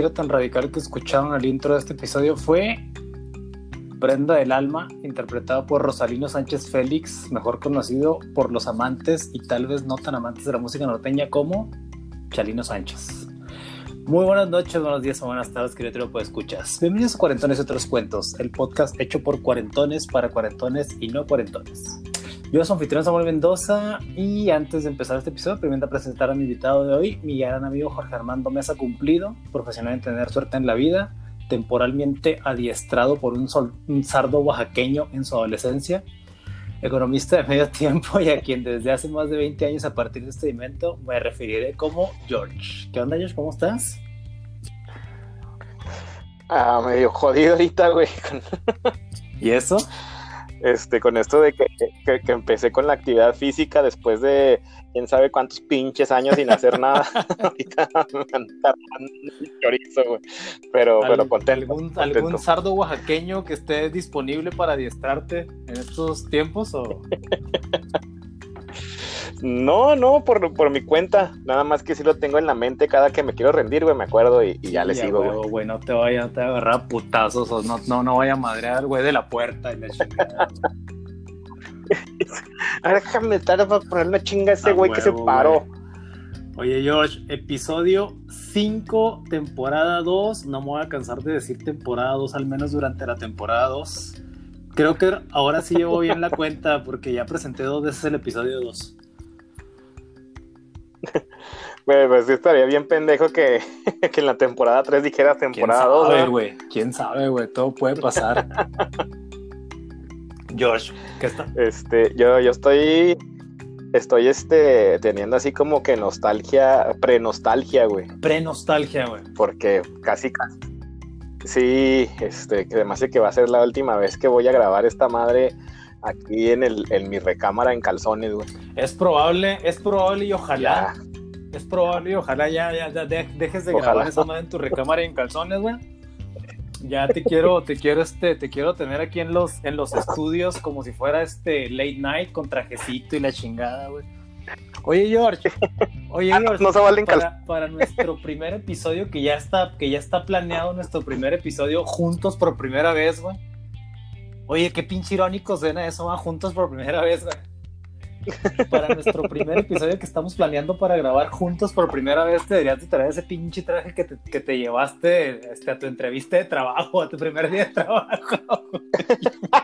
giro tan radical que escucharon al intro de este episodio fue Prenda del Alma, interpretado por Rosalino Sánchez Félix, mejor conocido por los amantes y tal vez no tan amantes de la música norteña como Chalino Sánchez. Muy buenas noches, buenos días o buenas tardes, querido puede escuchas. Bienvenidos a Cuarentones y otros cuentos, el podcast hecho por cuarentones para cuarentones y no cuarentones. Yo soy anfitrión Samuel Mendoza y antes de empezar este episodio, primero presentar a mi invitado de hoy, mi gran amigo Jorge Armando Mesa Cumplido, profesional en tener suerte en la vida, temporalmente adiestrado por un, un sardo oaxaqueño en su adolescencia, economista de medio tiempo y a quien desde hace más de 20 años a partir de este evento me referiré como George. ¿Qué onda, George? ¿Cómo estás? Ah, medio jodido ahorita, güey. ¿Y eso? Este, con esto de que, que, empecé con la actividad física después de quién sabe cuántos pinches años sin hacer nada. Ahorita chorizo, güey. Pero, pero contento, ¿Algún, ¿Algún sardo oaxaqueño que esté disponible para adiestrarte en estos tiempos? O... No, no, por, por mi cuenta. Nada más que si lo tengo en la mente cada que me quiero rendir, güey, me acuerdo y, ya le sigo, güey. Güey, no te vaya, te a agarrar putazos o no, no, no vaya a madrear, güey, de la puerta y la chingada. Ahora déjame estar para poner una chinga a ese güey que se paró. Oye, Josh, episodio 5, temporada 2. No me voy a cansar de decir temporada 2, al menos durante la temporada 2. Creo que ahora sí llevo bien la cuenta porque ya presenté dos veces el episodio 2. Güey, pues sí estaría bien pendejo que, que en la temporada 3 dijeras temporada 2. ¿Quién sabe, güey? ¿Quién sabe, güey? Todo puede pasar. George, ¿qué está? Este, yo, yo estoy. Estoy este, teniendo así como que nostalgia, pre-nostalgia, güey. Pre-nostalgia, güey. Porque casi, casi. Sí, este, que además de que va a ser la última vez que voy a grabar esta madre aquí en, el, en mi recámara en calzones, güey. Es probable, es probable y ojalá. Es probable y ojalá ya, ya, ya dejes de grabar esa madre en tu recámara en calzones, güey. Ya te quiero, te quiero, este, te quiero tener aquí en los, en los estudios como si fuera este late night con trajecito y la chingada, güey. Oye, George. Oye, ah, George. no se valen para, para nuestro primer episodio que ya está, que ya está planeado nuestro primer episodio juntos por primera vez, güey Oye, qué pinche irónico suena eso, va juntos por primera vez. Para nuestro primer episodio que estamos planeando para grabar juntos por primera vez, te deberías de traer ese pinche traje que te, que te llevaste este, a tu entrevista de trabajo, a tu primer día de trabajo.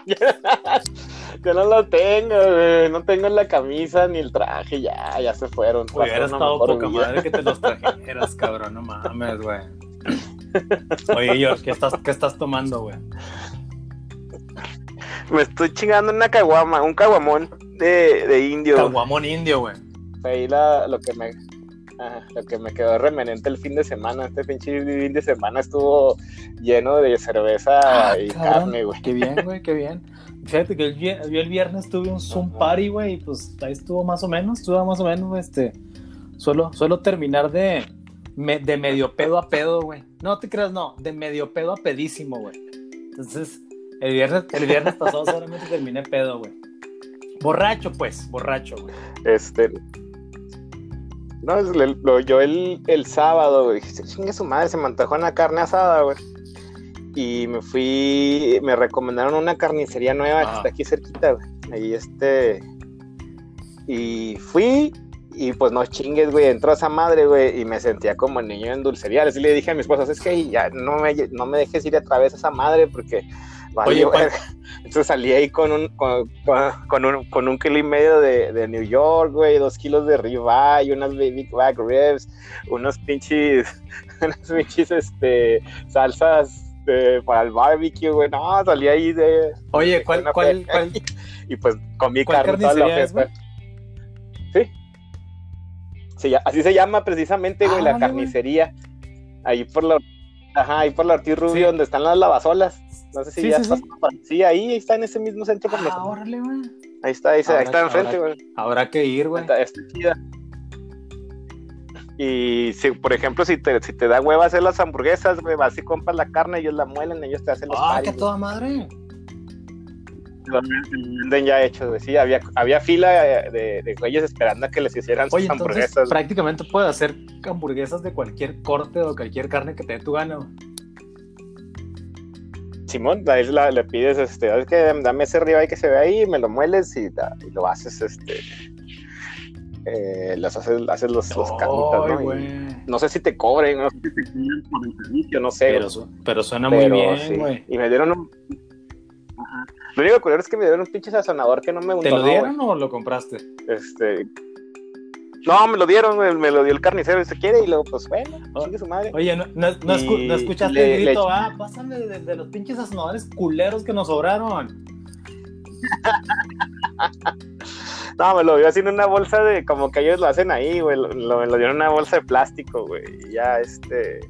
Yo no lo tengo, güey. No tengo la camisa ni el traje, ya, ya se fueron. Hubiera estado poca madre que te los trajeras, cabrón, no mames, güey. Oye, George, ¿qué estás, qué estás tomando, güey? Me estoy chingando una caguama, un caguamón de, de indio. Caguamón indio, güey. Ahí la, lo que me lo que me quedó remanente el fin de semana, este pinche fin de semana estuvo lleno de cerveza ah, y carne, güey. Qué bien, güey, qué bien. Fíjate que el, yo el viernes tuve un Zoom party, güey, y pues ahí estuvo más o menos, estuvo más o menos, este, suelo, suelo terminar de, de medio pedo a pedo, güey. No te creas, no, de medio pedo a pedísimo, güey. Entonces, el viernes, el viernes pasado solamente terminé pedo, güey. Borracho, pues, borracho, güey. Este. No, lo, yo el, el sábado, güey. Chingue su madre, se me antojó una carne asada, güey. Y me fui, me recomendaron una carnicería nueva que está aquí cerquita, güey. Ahí este. Y fui, y pues no chingues, güey, entró esa madre, güey, y me sentía como el niño en dulcería. Así le dije a mi esposa, es que ya no me, no me dejes ir a través de esa madre porque Oye, Entonces salí ahí con un, con, con, un, con un kilo y medio de, de New York, güey, dos kilos de ribeye, unas baby back ribs, unos pinches, unas pinches, este, salsas para el barbecue, güey. No, salí ahí de. Oye, ¿cuál, cuál, cuál? Y pues comí carne toda la fiesta. Sí. sí. Así se llama precisamente, güey, la carnicería. Ahí por la. Ajá, ahí por la Ortiz Rubio, donde están las lavasolas. No sé si sí, ya sí, sí. ahí, está en ese mismo centro ah, órale, güey. Ahí está, ahí, está, ahí está enfrente, güey. Habrá que ir, güey. Está, está chida. Y si, por ejemplo, si te, si te da hueva hacer las hamburguesas, güey, vas y compras la carne, ellos la muelen, ellos te hacen los Ah, qué toda madre. Venden ya hechos, güey. Sí, había, había fila de, de güeyes esperando a que les hicieran sus entonces hamburguesas. prácticamente puedes hacer hamburguesas de cualquier corte o cualquier carne que te dé tu gana. güey. Simón, ahí la- le pides, este, es que dame ese ribeye que se ve ahí, me lo mueles y, da- y lo haces, este, eh, los haces, haces los, los carnitas, ¿no? Y no sé si te cobren, no sé si te cobren por el servicio, no sé. Pero, su- pero suena muy bien, sí. Y me dieron un... Lo único culero es que me dieron un pinche sazonador que no me gustó. ¿Te lo no, dieron o lo compraste? Este... No, me lo dieron, güey, me lo dio el carnicero, si quiere, y luego, pues, bueno, Oh. chingue su madre. Oye, ¿no, no, no escu- Y no escuchaste le- el grito? le- Ah, pásame de, de los pinches sazonadores culeros que nos sobraron. No, me lo dio así en una bolsa de, como que ellos lo hacen ahí, güey, lo, lo- me lo dio en una bolsa de plástico, güey, y ya, este...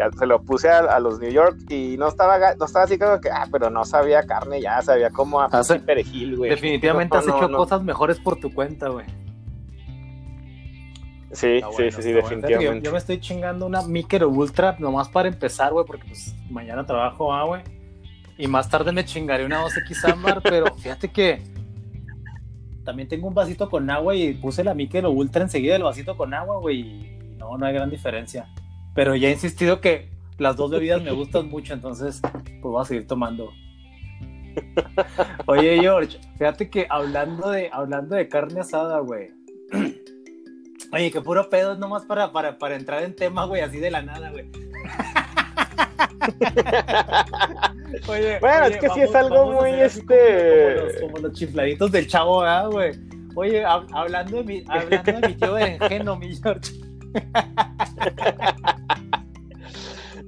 Ya se lo puse a, a los New York y no estaba, no estaba así como que, ah, pero no sabía carne, ya sabía como a perejil, güey. Definitivamente No, has hecho no. cosas mejores por tu cuenta, güey. Sí, sí, sí, sí, Yo, definitivamente. yo me estoy chingando una Miker Ultra nomás para empezar, güey, porque pues mañana trabajo, ah, güey. Y más tarde me chingaré una 2X ámbar, pero fíjate que también tengo un vasito con agua y puse la Miker Ultra enseguida el vasito con agua, güey. Y no, no hay gran diferencia. Pero ya he insistido que las dos bebidas me gustan mucho, entonces pues voy a seguir tomando. Oye, George, fíjate que hablando de, hablando de carne asada, güey. Oye, que puro pedo, nomás para, para, para entrar en tema, güey, así de la nada, güey. Oye, Bueno, oye, es que sí vamos- es algo muy, este- Como, como los, como los chifladitos del chavo, ¿verdad, güey? Oye, hab- hablando, de mi, hablando de mi tío berenjeno, mi George.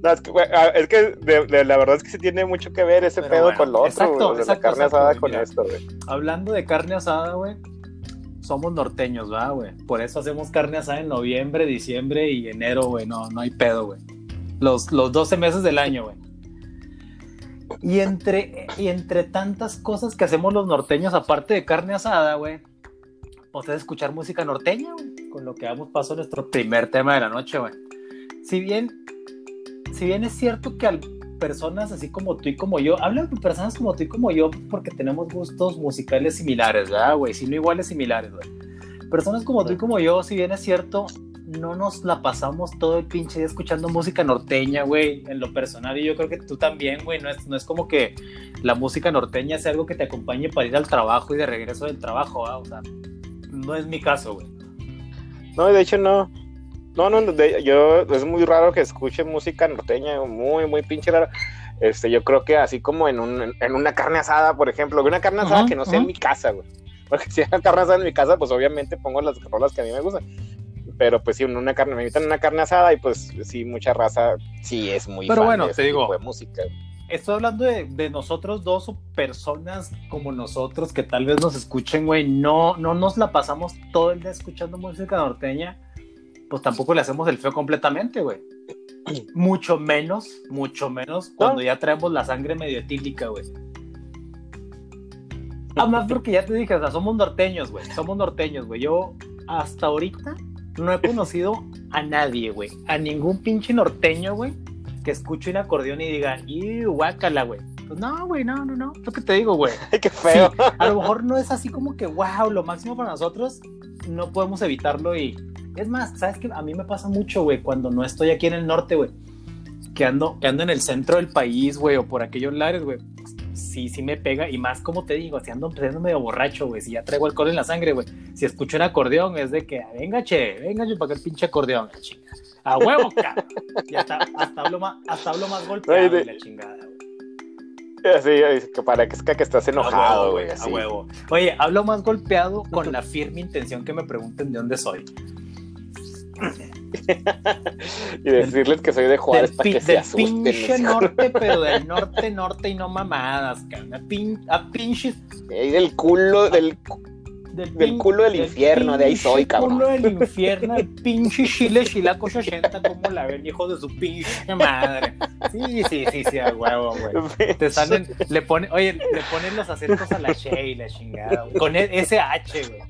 No, es que, ah, es que de, de- la verdad es que sí tiene mucho que ver ese Pero pedo bueno, con lo otro, exacto, exacto, la carne exacto, asada con mira. esto, güey. Hablando de carne asada, güey. Somos norteños, ¿verdad, güey? Por eso hacemos carne asada en noviembre, diciembre y enero, güey. No, no hay pedo, güey. Los, los 12 meses del año, güey. Y entre, y entre tantas cosas que hacemos los norteños, aparte de carne asada, güey, pues es escuchar música norteña, güey. Con lo que damos paso a nuestro primer tema de la noche, güey. Si bien, si bien es cierto que al personas así como tú y como yo, hablan de personas como tú y como yo porque tenemos gustos musicales similares, ¿verdad, güey? Si no iguales, similares, güey. Personas como tú y como yo, si bien es cierto, no nos la pasamos todo el pinche día escuchando música norteña, güey, en lo personal, y yo creo que tú también, güey, no es, no es como que la música norteña sea algo que te acompañe para ir al trabajo y de regreso del trabajo, ¿verdad? O sea, no es mi caso, güey. No, de hecho no. No, no, de- yo es muy raro que escuche música norteña, muy, muy pinche raro. Este, yo creo que así como en, un, en una carne asada, por ejemplo, una carne asada Ajá, que no sea ajá. en mi casa, güey. Porque si hay carne asada en mi casa, pues obviamente pongo las rolas que a mí me gustan. Pero pues sí, en una carne, me invitan a una carne asada y pues sí, mucha raza sí es muy Pero fan bueno, de te digo, tipo de música. Estoy hablando de, de nosotros dos o personas como nosotros que tal vez nos escuchen, güey. No, no nos la pasamos todo el día escuchando música norteña. Pues tampoco le hacemos el feo completamente, güey. Mucho menos, mucho menos cuando ya traemos la sangre medio etílica, güey. Además, porque ya te dije, o sea, somos norteños, güey. Somos norteños, güey. Yo hasta ahorita no he conocido a nadie, güey. A ningún pinche norteño, güey, que escuche un acordeón y diga, ¡y guácala, güey! Pues no, güey, no, no, no. Lo que te digo, güey. Ay, qué feo. Sí, a lo mejor no es así como que, wow, lo máximo para nosotros, no podemos evitarlo y... Es más, ¿sabes qué? A mí me pasa mucho, güey, cuando no estoy aquí en el norte, güey. Que ando, que ando en el centro del país, güey, o por aquellos lares, güey. Sí, sí me pega. Y más, como te digo, si ando, si ando medio borracho, güey. Si ya traigo alcohol en la sangre, güey. Si escucho un acordeón, es de que, "Ah, venga, che, venga, yo para que el pinche acordeón, la chinga. A huevo, cabrón. Y hasta, hasta, hablo más, hasta hablo más golpeado, Ay, de- y la chingada, güey. Así, así que parezca que estás enojado, güey. A huevo. Oye, hablo más golpeado con la firme intención que me pregunten de dónde soy. Y decirles que soy de Juárez del para que se asusten. pinche norte, pero del norte, norte y no mamadas, cabrón. A, pin- a pinches. Ahí del culo, del Del culo del infierno, de ahí soy, cabrón. culo del infierno, el pinche chile chilaco 80, como la ven, hijo de su pinche madre. Sí, sí, sí, sí, a huevo, güey. Te salen, le ponen, oye, le ponen los acentos a la She y la chingada. Con e- ese H, güey.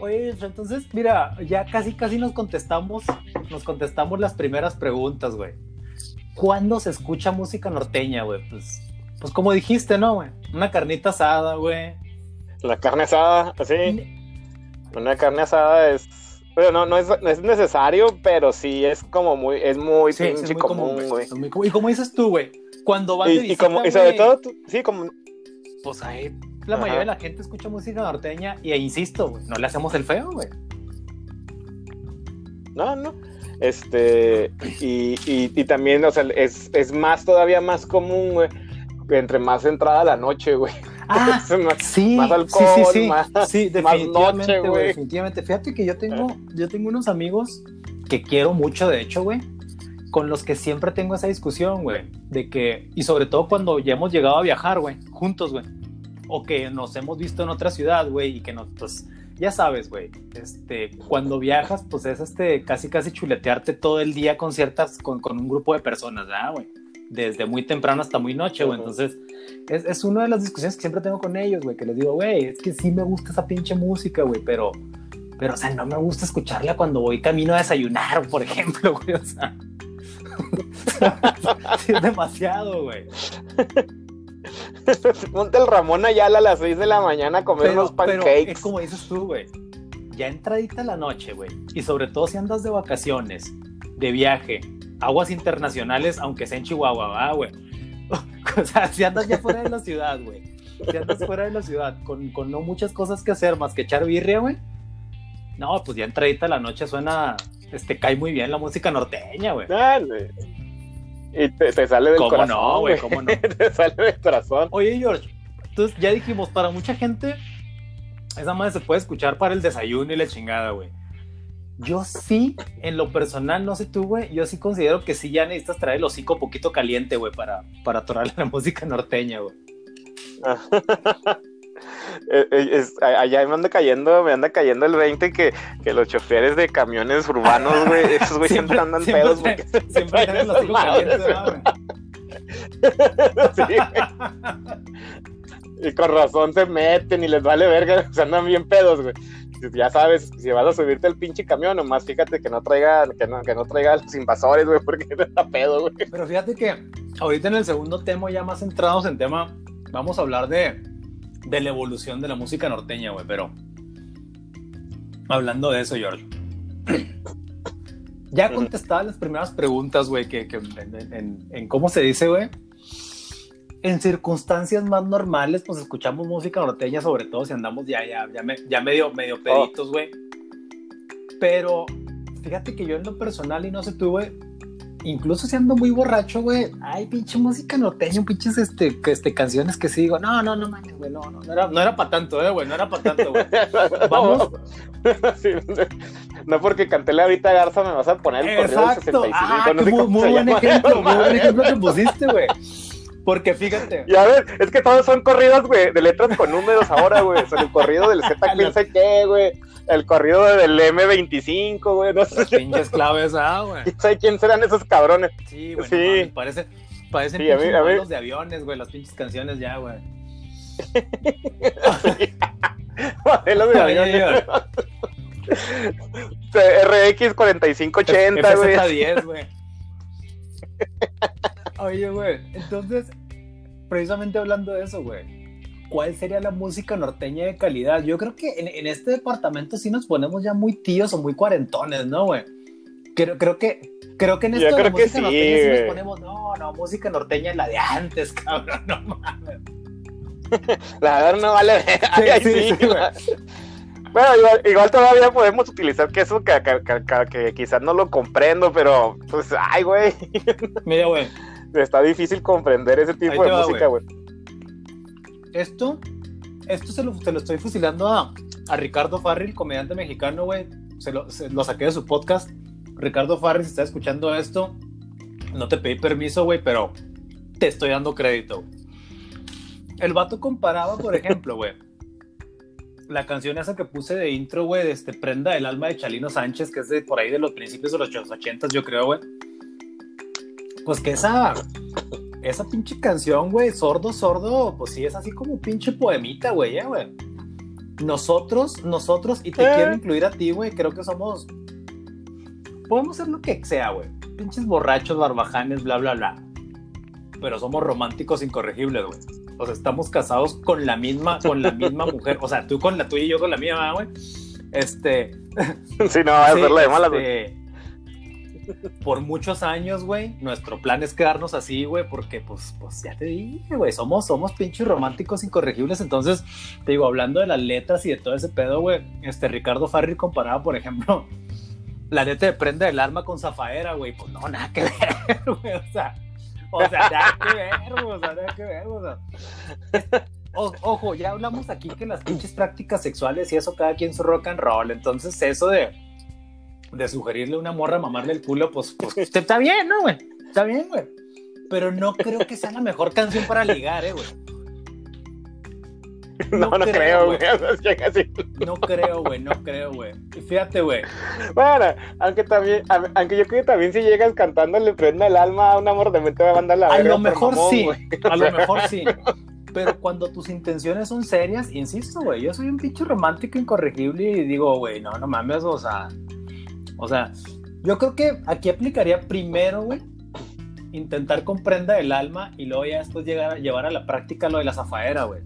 Oye, entonces, mira, ya casi, casi nos contestamos, nos contestamos las primeras preguntas, güey. ¿Cuándo se escucha música norteña, güey? Pues pues como dijiste, ¿no, güey? Una carnita asada, güey. La carne asada, así. Una carne asada es. Bueno, no, no es, no es necesario, pero sí es como muy, es muy Sí, es pinche muy común, común, güey. Es muy común. Y como dices tú, güey, cuando vas de Y, como, y sobre güey, todo, tú- sí, como, pues ahí la Ajá. mayoría de la gente escucha música norteña y ahí insisto, güey, no le hacemos el feo, güey. no, no. Este, y, y, y también, o sea, es, es más, todavía más común, güey, entre más entrada la noche, güey. Ah, más- sí, más sí, alcohol, sí, sí, más- sí, más definitivamente, noche, definitivamente. Fíjate que yo tengo, yo tengo unos amigos que quiero mucho, de hecho, güey, con los que siempre tengo esa discusión, güey, de que, y sobre todo cuando ya hemos llegado a viajar, güey, juntos, güey, o que nos hemos visto en otra ciudad, güey, y que nos, pues, ya sabes, güey, este, cuando viajas, pues es este, casi, casi chuletearte todo el día con ciertas, con, con un grupo de personas, ¿verdad, güey? Desde muy temprano hasta muy noche, güey, entonces, es, es una de las discusiones que siempre tengo con ellos, güey, que les digo, güey, es que sí me gusta esa pinche música, güey, pero, pero, o sea, no me gusta escucharla cuando voy camino a desayunar, por ejemplo, güey, o sea. sí, es demasiado, güey. Ponte el Ramón Ayala a las 6 de la mañana a comer Pero, unos pero pancakes. es como dices tú, güey. Ya entradita la noche, güey. Y sobre todo si andas de vacaciones, de viaje, aguas internacionales, aunque sea en Chihuahua, güey. O sea, si andas ya fuera de la ciudad, güey. Si andas fuera de la ciudad, con, con no muchas cosas que hacer más que echar birria, güey. No, pues ya entradita la noche suena, este, cae muy bien la música norteña, güey. Dale. Y te, te sale del ¿Cómo corazón, no, güey. ¿Cómo no? te sale del corazón. Oye, George, entonces ya dijimos, para mucha gente, esa madre se puede escuchar para el desayuno y la chingada, güey. Yo sí, en lo personal, no sé tú, güey, yo sí considero que sí ya necesitas traer el hocico poquito caliente, güey, para, para atorarle la música norteña, güey. Eh, eh, allá me anda cayendo, me anda cayendo el 20 que, que los choferes de camiones urbanos, güey, esos güeyes siempre andan siempre pedos porque Siempre traen el hocico caliente, ¿verdad, güey? sí, güey. Y con razón se meten y les vale verga, se andan bien pedos, güey. Ya sabes, si vas a subirte al pinche camión, nomás fíjate que no traiga, que no, que no traiga los invasores, güey, porque está pedo, güey. Pero fíjate que ahorita en el segundo tema, ya más centrados en tema, vamos a hablar de, de la evolución de la música norteña, güey. Pero hablando de eso, George. Ya contestaba las primeras preguntas, güey, que, que en, en- en cómo se dice, güey. En circunstancias más normales, pues escuchamos música norteña, sobre todo si andamos ya, ya, ya, me- ya medio, medio peditos, güey. Pero fíjate que yo en lo personal, y no sé tú, güey, incluso si ando muy borracho, güey, hay pinche música norteña, pinches este, este, canciones que sí digo, no, no, no mames, güey, no, no, no era, no era para tanto, eh, güey, no era para tanto, güey. Vamos. Sí, no porque canté la Vita Garza me vas a poner el corrido del Exacto. 65. Ah, no sé muy, buen llama. ejemplo, muy buen ejemplo que pusiste, güey. Porque fíjate. Y a ver, es que todos son corridos, güey, de letras con números ahora, güey. Son el corrido del Z, quién sé qué, güey. El corrido del M25, güey. No sé, Las pinches claves, ah, güey. quién serán esos cabrones. Sí, güey, Sí. parece, parecen Sí, a mí- pinches a mí- de aviones, güey, las pinches canciones ya, güey. Modelos de Oye, aviones. RX 4580, güey. FZ10, güey. Oye, güey, entonces, precisamente hablando de eso, güey, ¿cuál sería la música norteña de calidad? Yo creo que en, en este departamento sí nos ponemos ya muy tíos o muy cuarentones, ¿no, güey? Creo, creo que, creo que en Yo esto de la música sí, norteña sí nos ponemos, no, no, música norteña es la de antes, cabrón, no mames. La verdad no vale. Ay, ay, sí, sí, sí, güey. Bueno, igual, igual todavía podemos utilizar que eso que, que- que- que- que quizás no lo comprendo, pero pues, ay, güey, Mira, güey, está difícil comprender ese tipo de música, güey. esto, esto se lo, se lo estoy fusilando a, a Ricardo Farril, comediante mexicano, güey. Se lo, se lo saqué de su podcast. Ricardo Farril, si estás escuchando esto, no te pedí permiso, güey, pero te estoy dando crédito. El vato comparaba, por ejemplo, güey, la canción esa que puse de intro, güey, de este Prenda del alma de Chalino Sánchez, que es de por ahí de los principios de los 80, yo creo, güey. Pues que esa, esa pinche canción, güey, sordo, sordo, pues sí es así como pinche poemita, güey, ya, güey. Nosotros, nosotros, y te Eh. quiero incluir a ti, güey, creo que somos. Podemos ser lo que sea, güey. Pinches borrachos, barbajanes, bla, bla, bla. pero somos románticos incorregibles, güey. O sea, estamos casados con la misma, con la misma mujer. O sea, tú con la tuya y yo con la mía, güey. Este. Sí, no, va a ser la de malas, güey. Por muchos años, güey, nuestro plan es quedarnos así, güey, porque pues, pues ya te dije, güey, somos, somos pinches románticos incorregibles. Entonces, te digo, hablando de las letras y de todo ese pedo, güey, este Ricardo Farri comparaba, por ejemplo, la neta de prenda del arma con Zafaera, güey, pues no, nada que ver, güey, o sea, o sea, nada que ver, güey, o sea, nada que ver, o sea. Ojo, ya hablamos aquí que las pinches prácticas sexuales y eso cada quien su rock and roll, entonces eso de de sugerirle a una morra mamarle el culo, pues, pues está bien, ¿no, güey? Está bien, güey. Pero no creo que sea la mejor canción para ligar, ¿eh, güey? No, no, creo, güey. No creo, güey, no creo, güey. Y fíjate, güey. Bueno, aunque también, aunque yo creo que también si llegas cantándole prenda el alma a un amor de mente va a mandar la A lo mejor mamón, sí, a lo mejor sí. Pero cuando tus intenciones son serias, insisto, güey, yo soy un pinche romántico incorregible y digo, güey, no, no mames, o sea, o sea, yo creo que aquí aplicaría primero, güey, intentar con prenda del alma y luego ya después llegar a llevar a la práctica lo de la zafaera, güey.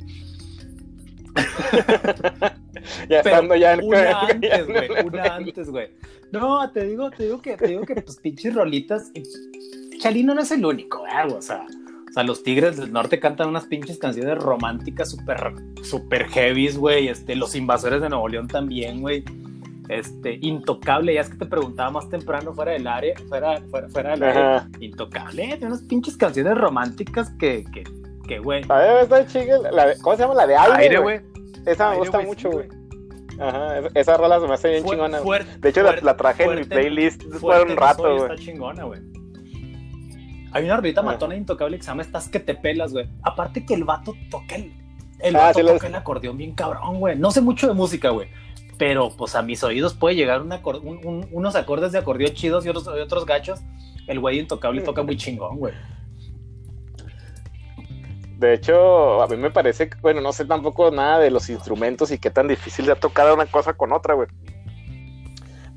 Ya estando ya en una antes, güey, una antes, güey. No, te digo, te digo que, te digo que, pues, pinches rolitas. y Chalino no es el único, güey, o sea, o sea, los Tigres del Norte cantan unas pinches canciones románticas súper, súper heavies, güey. Este, los Invasores de Nuevo León también, güey. Este, Intocable, ya es que te preguntaba más temprano fuera del área, fuera, fuera, fuera del área. Intocable, tiene unas pinches canciones románticas que, que, que, güey. A ver, está chinga. La de- ¿Cómo se llama? La de aire, Aire, güey. Esa me Aire, gusta güey, mucho, sí, güey. Ajá, esa- rola se me hace bien Fu- chingona. fuerte- De hecho, la- fuerte- la, traje en mi fuerte- playlist por un rato, güey. Está chingona, güey. Hay una rolita matona intocable que se llama Estás que te pelas, güey. Aparte que el vato toca el, el Ah, vato sí lo- toca el acordeón bien cabrón, güey. No sé mucho de música, güey. Pero pues a mis oídos puede llegar un unos acordes de acordeón chidos y otros, otros gachos. El güey intocable toca muy chingón, güey. De hecho, a mí me parece que, bueno, no sé tampoco nada de los instrumentos y qué tan difícil de tocar una cosa con otra, güey.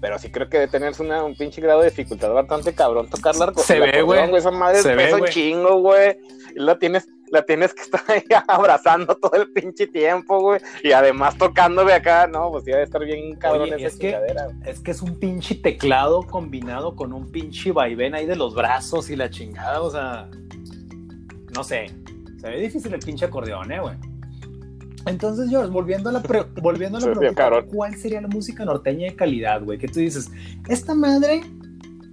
Pero sí creo que debe tenerse una- un pinche grado de dificultad bastante cabrón tocar la Se ve, güey. Esa madre Se ve, pesa un güey. chingo, güey. La tienes, la tienes que estar ahí abrazando todo el pinche tiempo, güey. Y además tocándome acá, no, pues sí debe estar bien cabrón Oye, esa es que-. Es que es un pinche teclado combinado con un pinche vaivén ahí de los brazos y la chingada, o sea. No sé. Se ve difícil el pinche acordeón, eh, güey. Entonces, George, volviendo a la, pre- volviendo a la pregunta. ¿cuál sería la música norteña de calidad, güey? Que tú dices, esta madre,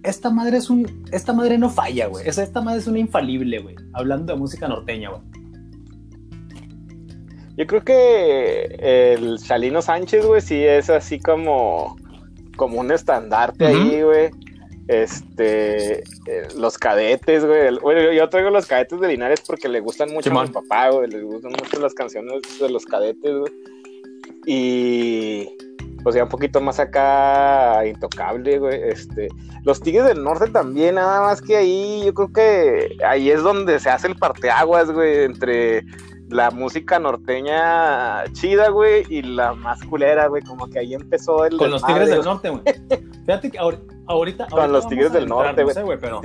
esta madre es un, esta madre no falla, güey. Esa- Esta madre es una infalible, güey. Hablando de música norteña, güey. Yo creo que el Chalino Sánchez, güey, sí es así como, como un estandarte ahí, güey. Este, eh, los cadetes, güey. Bueno, yo- traigo los cadetes de Linares porque le gustan mucho a Simón. mi papá, güey. Le gustan mucho las canciones de los cadetes, güey. Y pues ya un poquito más acá intocable, güey. Este, los Tigres del Norte también, nada más que ahí, yo creo que ahí es donde se hace el parteaguas, güey, entre la música norteña chida, güey, y la más culera, güey, como que ahí empezó el Con los Tigres del. Norte, güey. Fíjate que ahor- ahorita. Con ahorita los Tigres del entrar, Norte, no güey. sé, güey, pero.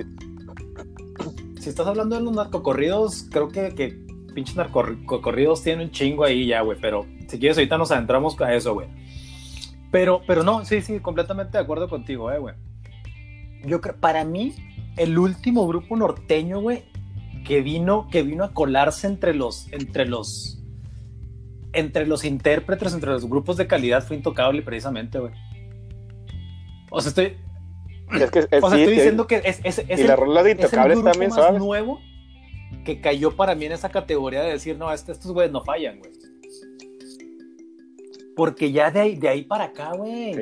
Si estás hablando de los narcocorridos, creo que, que pinches narcocorridos tienen un chingo ahí ya, güey. Pero si quieres, ahorita nos adentramos a eso, güey. Pero, pero no, sí, sí, completamente de acuerdo contigo, eh, güey. Yo creo, para mí, el último grupo norteño, güey, que vino, que vino a colarse entre los, entre los, entre los intérpretes, entre los grupos de calidad, fue intocable precisamente, güey. O sea, estoy, Es que, es- o sea, sí, estoy diciendo que es, es, es y el, las rolas de es el grupo también más nuevo que cayó para mí en esa categoría de decir, no, este- estos güeyes no fallan, güey. Porque ya de ahí, de ahí para acá, güey. Sí.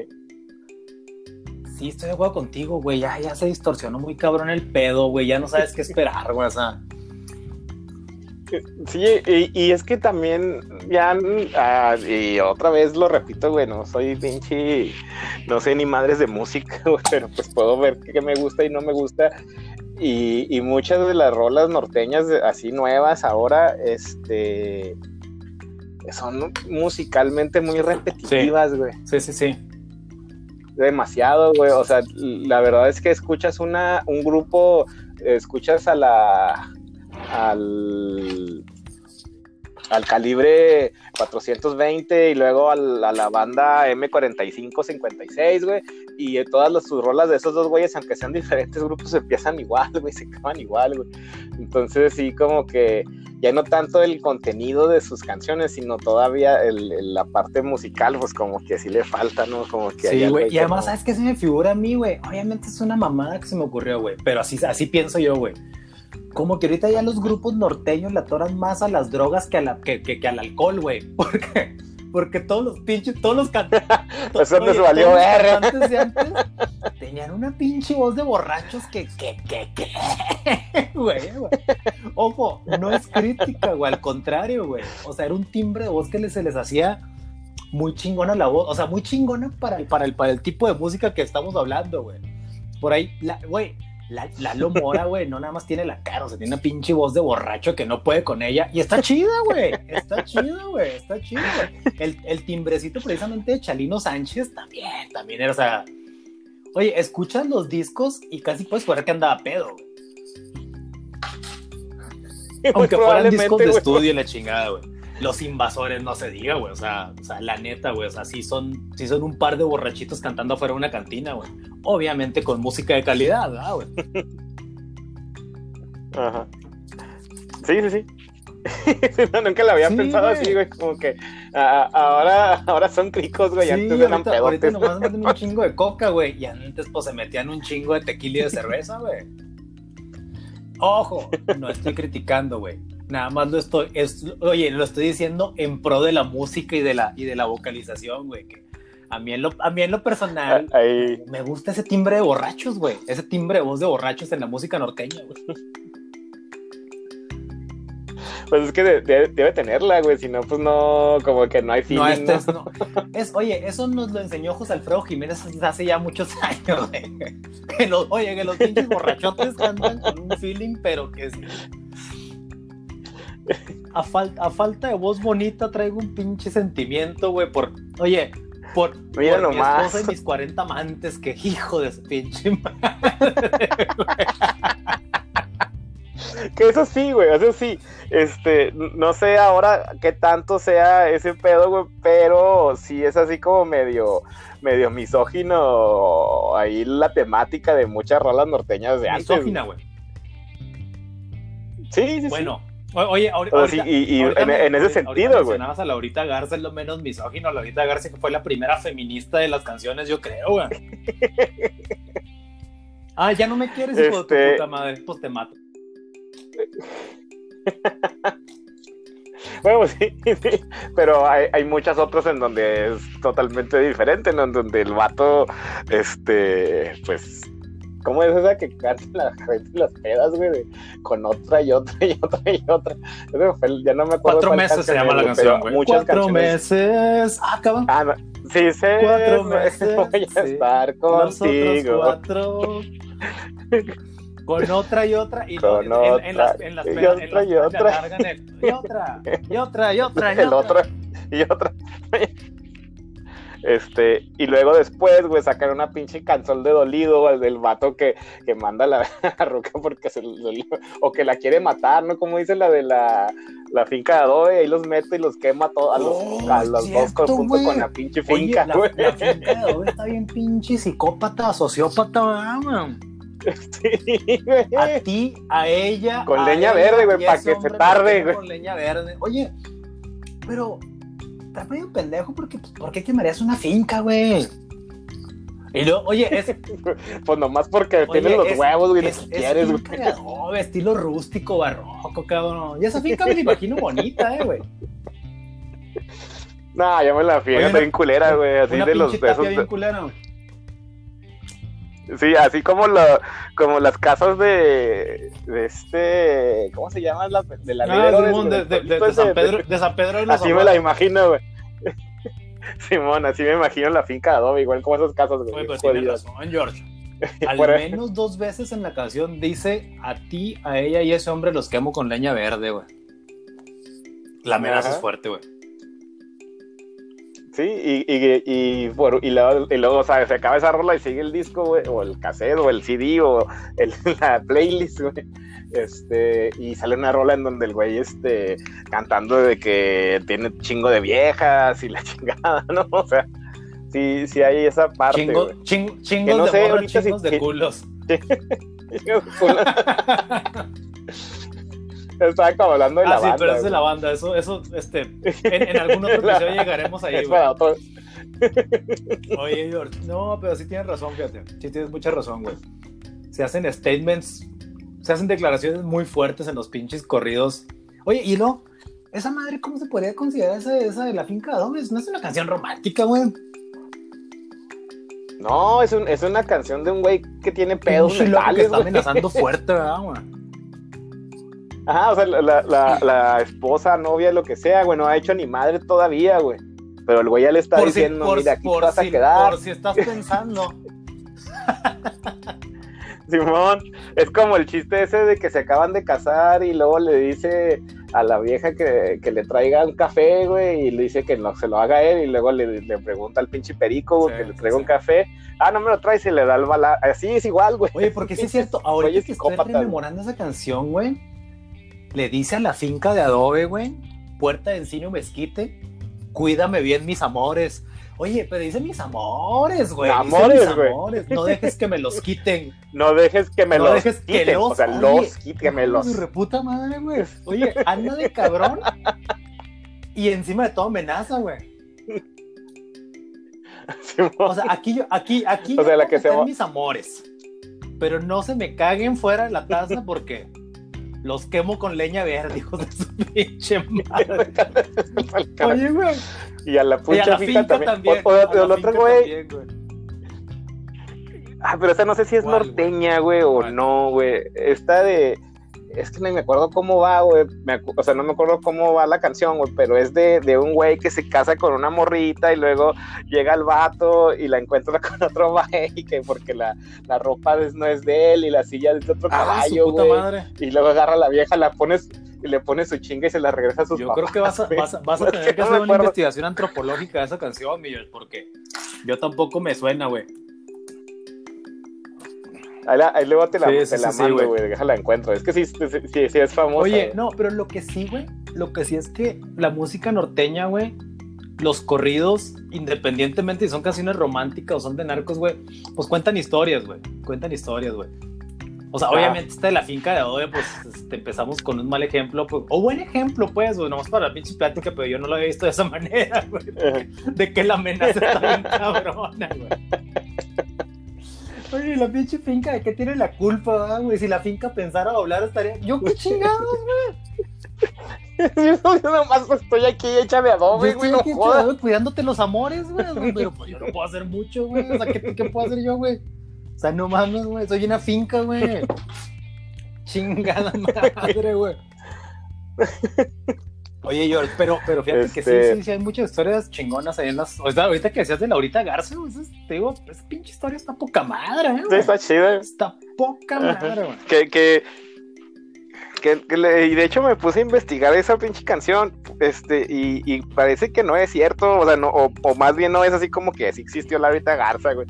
Sí. estoy de acuerdo contigo, güey. Ya, ya se distorsionó muy cabrón el pedo, güey. Ya no sabes qué esperar, güey. O sea, Sí, y, y es que también, ya, ah, y otra vez lo repito, güey, no soy pinche, no sé ni madres de música, güey, pero pues puedo ver qué me gusta y no me gusta. Y, y muchas de las rolas norteñas así nuevas ahora, este, son musicalmente muy repetitivas, güey. sí, sí, sí. Demasiado, güey. O sea, la verdad es que escuchas una, un grupo, escuchas a la al al calibre 420 y luego a la banda M45-56, güey. Y todas las, sus rolas de esos dos güeyes, aunque sean diferentes grupos, empiezan igual, güey, se acaban igual, güey. Entonces sí, como que ya no tanto el contenido de sus canciones, sino todavía el, la parte musical, pues como que sí le falta, ¿no? Como que sí, güey. Y además, ¿sabes qué se me figura a mí, güey? Obviamente es una mamada que se me ocurrió, güey. Pero así, así pienso yo, güey como que ahorita ya los grupos norteños le atoran más a las drogas que, a la, que, que, al alcohol, güey. ¿Por qué? Porque todos los pinches, todos los cantantes. Eso valió ver. de antes tenían una pinche voz de borrachos que, que, que, que. Güey, güey. Ojo, no es crítica, güey. Al contrario, güey. O sea, era un timbre de voz que se les hacía muy chingona la voz. O sea, muy chingona para el, para el, para el tipo de música que estamos hablando, güey. Por ahí, güey, la, Lalo Mora, güey, no nada más tiene la cara, o sea, tiene una pinche voz de borracho que no puede con ella. Y está chida, güey. Está chida, güey. Está chida, güey. El, el, timbrecito precisamente de Chalino Sánchez también, también era, o sea. Oye, escuchas los discos y casi puedes jugar que andaba pedo, güey. Aunque fueran discos de estudio y la chingada, güey los invasores no se diga, güey. O sea, o sea, la neta, güey. O sea, sí son, sí son un par de borrachitos cantando afuera de una cantina, güey. Obviamente con música de calidad, ¿verdad, güey? Ajá. Sí, sí, sí. nunca lo había pensado así, güey. Como que ahora, ahora son cricos, güey. antes eran pedotes. Ahorita nomás meten un chingo de coca, güey. Y antes, pues, se metían un chingo de tequila y de cerveza, güey. Ojo, no estoy criticando, güey. Nada más lo estoy, oye, lo estoy diciendo en pro de la música y de la, y de la vocalización, güey. Que a mí en lo, a mí en lo personal me gusta ese timbre de borrachos, güey. Ese timbre de voz de borrachos en la música norteña, güey. Pues es que debe tenerla, güey. Si no, pues no, como que no hay feeling. No, este Es, no. es, oye, eso nos lo enseñó José Alfredo Jiménez hace ya muchos años, güey. Que oye, que los pinches borrachotes andan con un feeling, pero que sí a, a falta de voz bonita traigo un pinche sentimiento, güey, por, oye, por, Mira por mi esposa y mis 40 amantes, que hijo de su pinche madre, que eso sí, güey, eso sí, este, no sé ahora qué tanto sea ese pedo, güey, pero sí es así como medio, medio misógino ahí la temática de muchas rolas norteñas de antes. Misógina, güey. Sí, sí, bueno, Oye, ahorita, y, en, ese sentido, güey. Mencionabas a Laurita Garza, es lo menos misógino. Laurita Garza, que fue la primera feminista de las canciones, yo creo, güey. ah, ya no me quieres, hijo de tu este puta madre. Pues te mato. Bueno, pues sí, sí, pero hay, hay, muchas otras en donde es totalmente diferente, ¿no? En donde el vato, este, pues, ¿Cómo es esa que canta la gente las pedas, güey? Con otra y otra y otra y otra. ya no me acuerdo. Cuatro meses se llama la canción, güey. Muchas Cuatro meses. Ah, cabrón. Ah, no. Sí, sí. Cuatro meses. Voy a estar contigo. cuatro. Con otra y otra. Y Con otra. En, las, en las y otra y otra. y otra. Y otra y otra. Y otra. Y otra. Este, y luego después, güey, sacan una pinche canción de dolido, güey, del vato que, que manda la, la roca porque se, o que la quiere matar, ¿no? Como dice la de la, la finca de adobe, ahí los mete y los quema todos, a los, oh, a los dos junto con la pinche finca, güey. La, finca de adobe está bien pinche psicópata, sociópata, man. Sí, güey. A ti, a ella. Con leña verde, güey, para que se tarde, güey. Con leña verde. Oye, pero está medio pendejo porque, pues, ¿por qué quemarías una finca, güey? Y luego, oye, es. pues nomás porque tiene los huevos, güey, es, quieres, güey. estilo rústico, barroco, cabrón. Y esa finca me la imagino bonita, eh, güey. No, ya me la fiesta está bien culera, güey. Así de los besos. bien culera, güey. Sí, así como, lo, como las casas de, de este, ¿cómo se llama? La, de la ah, de, de, de, San Pedro, de San Pedro de los Así me la imagino, güey. Simón, así me imagino la finca de adobe, igual como esas casas, güey. Pues tienes razón, George. Al menos dos veces en la canción dice a ti, a ella y a ese hombre los quemo con leña verde, güey. La amenaza es fuerte, güey. Sí, y, y, y, bueno, y, luego, y. Se acaba esa rola y sigue el disco, güey, o el cassette, o el CD, o el, la playlist, güey. Este, y sale una rola en donde el güey, este, cantando de que tiene chingo de viejas y la chingada, ¿no? O sea, sí, sí hay esa parte. Chingo, ching, chingos no de sé, morra, chingos si, de culos. Estaba como hablando de ah, la sí, banda. pero es de la banda. Eso, eso, este, en, en algún otro episodio llegaremos ahí. Es para otro. Oye, George, no, pero sí tienes razón, fíjate. Sí tienes mucha razón, güey. Se hacen statements, se hacen declaraciones muy fuertes en los pinches corridos. Oye, y no, esa madre, ¿cómo se podría considerar esa, esa de la finca de hombres? No es una canción romántica, güey. No, es, un, es una canción de un güey que tiene pedos loco que mentales, está amenazando fuerte, ¿verdad, güey? Ajá, o sea, la, la, la, la esposa, novia, lo que sea, güey, no ha hecho ni madre todavía, güey. Pero el güey ya le está Por si- diciendo, por- mira, aquí por te vas si- a quedar. Por si estás pensando. Simón, es como el chiste ese de que se acaban de casar y luego le dice a la vieja que, que le traiga un café, güey, y le dice que no se lo haga él, y luego le, le pregunta al pinche perico güey, Sí, que le traiga sí. un café. Ah, no me lo traes y le da el bala. Así es igual, güey. Oye, porque sí es cierto, Oye, ahorita que estoy rememorando esa canción, güey, le dice a la finca de adobe, güey, puerta de encino mezquite, cuídame bien mis amores. Oye, pero dice mis amores, güey. dice Amores, mis güey. amores. No dejes que me los quiten. No dejes que me no los dejes que quiten, los. o sea, Oye, los que me los. reputa madre, güey. Oye, anda de cabrón. Y encima de todo amenaza, güey. Simón. O sea, aquí yo, aquí, aquí O sea, la que se mis amores. Pero no se me caguen fuera de la taza porque los quemo con leña verde, hijos de su pinche madre. Oye, güey. y a la a pucha finca también. también. O, o- a o la otro finca güey. Ah, pero esta no sé si es ¿Cuál, norteña, güey, o no, güey. Esta de. Es que no me acuerdo cómo va, güey. O sea, no me acuerdo cómo va la canción, güey, pero es de, de un güey que se casa con una morrita y luego llega el vato y la encuentra con otro güey, que porque la, la ropa no es de él y la silla es de otro Ah, caballo, güey. Y luego agarra a la vieja, la pones y le pone su chinga y se la regresa a sus Yo papás. creo que vas a, vas a, vas a tener que hacer una investigación antropológica de esa canción, Miguel, porque yo tampoco me suena, güey. Ahí, la- ahí luego te la, Sí, te sí, la sí, sí, mando, güey. déjala encuentro. Es que sí, sí, sí, sí es famosa. Oye, no, pero lo que sí, güey, lo que sí es que la música norteña, güey, los corridos, independientemente si son canciones románticas o son de narcos, güey, pues cuentan historias, güey, cuentan historias, güey. O sea, Ah. obviamente esta de la finca de Adobe, pues este, empezamos con un mal ejemplo, pues, o buen ejemplo, pues, güey, nomás para la pinche plática, pero yo no lo había visto de esa manera, güey, de que la amenaza está bien cabrona, güey. Oye, la pinche finca, ¿de qué tiene la culpa, verdad, güey? Si la finca pensara doblar, estaría. Yo, qué chingados, Yo nomás estoy aquí Yo adobe, güey, no jodas. güey, cuidándote los amores, güey. Pero pues yo no puedo hacer mucho, güey. O sea, ¿qué, qué puedo hacer yo, güey? O sea, no mames, güey. Soy una finca, güey. Chingada madre, güey. Oye, George, pero, pero fíjate que Este- sí, sí, sí, hay muchas historias chingonas ahí en las. O sea, ahorita que decías de Laurita Garza, te digo, esa pinche historia está poca madre, ¿eh? Sí, está chida. Está poca madre, güey. Que, que, que, que le- y de hecho me puse a investigar esa pinche canción, este, y, y parece que no es cierto, o sea, no, o, o más bien no es así como que sí existió Laurita Garza, güey.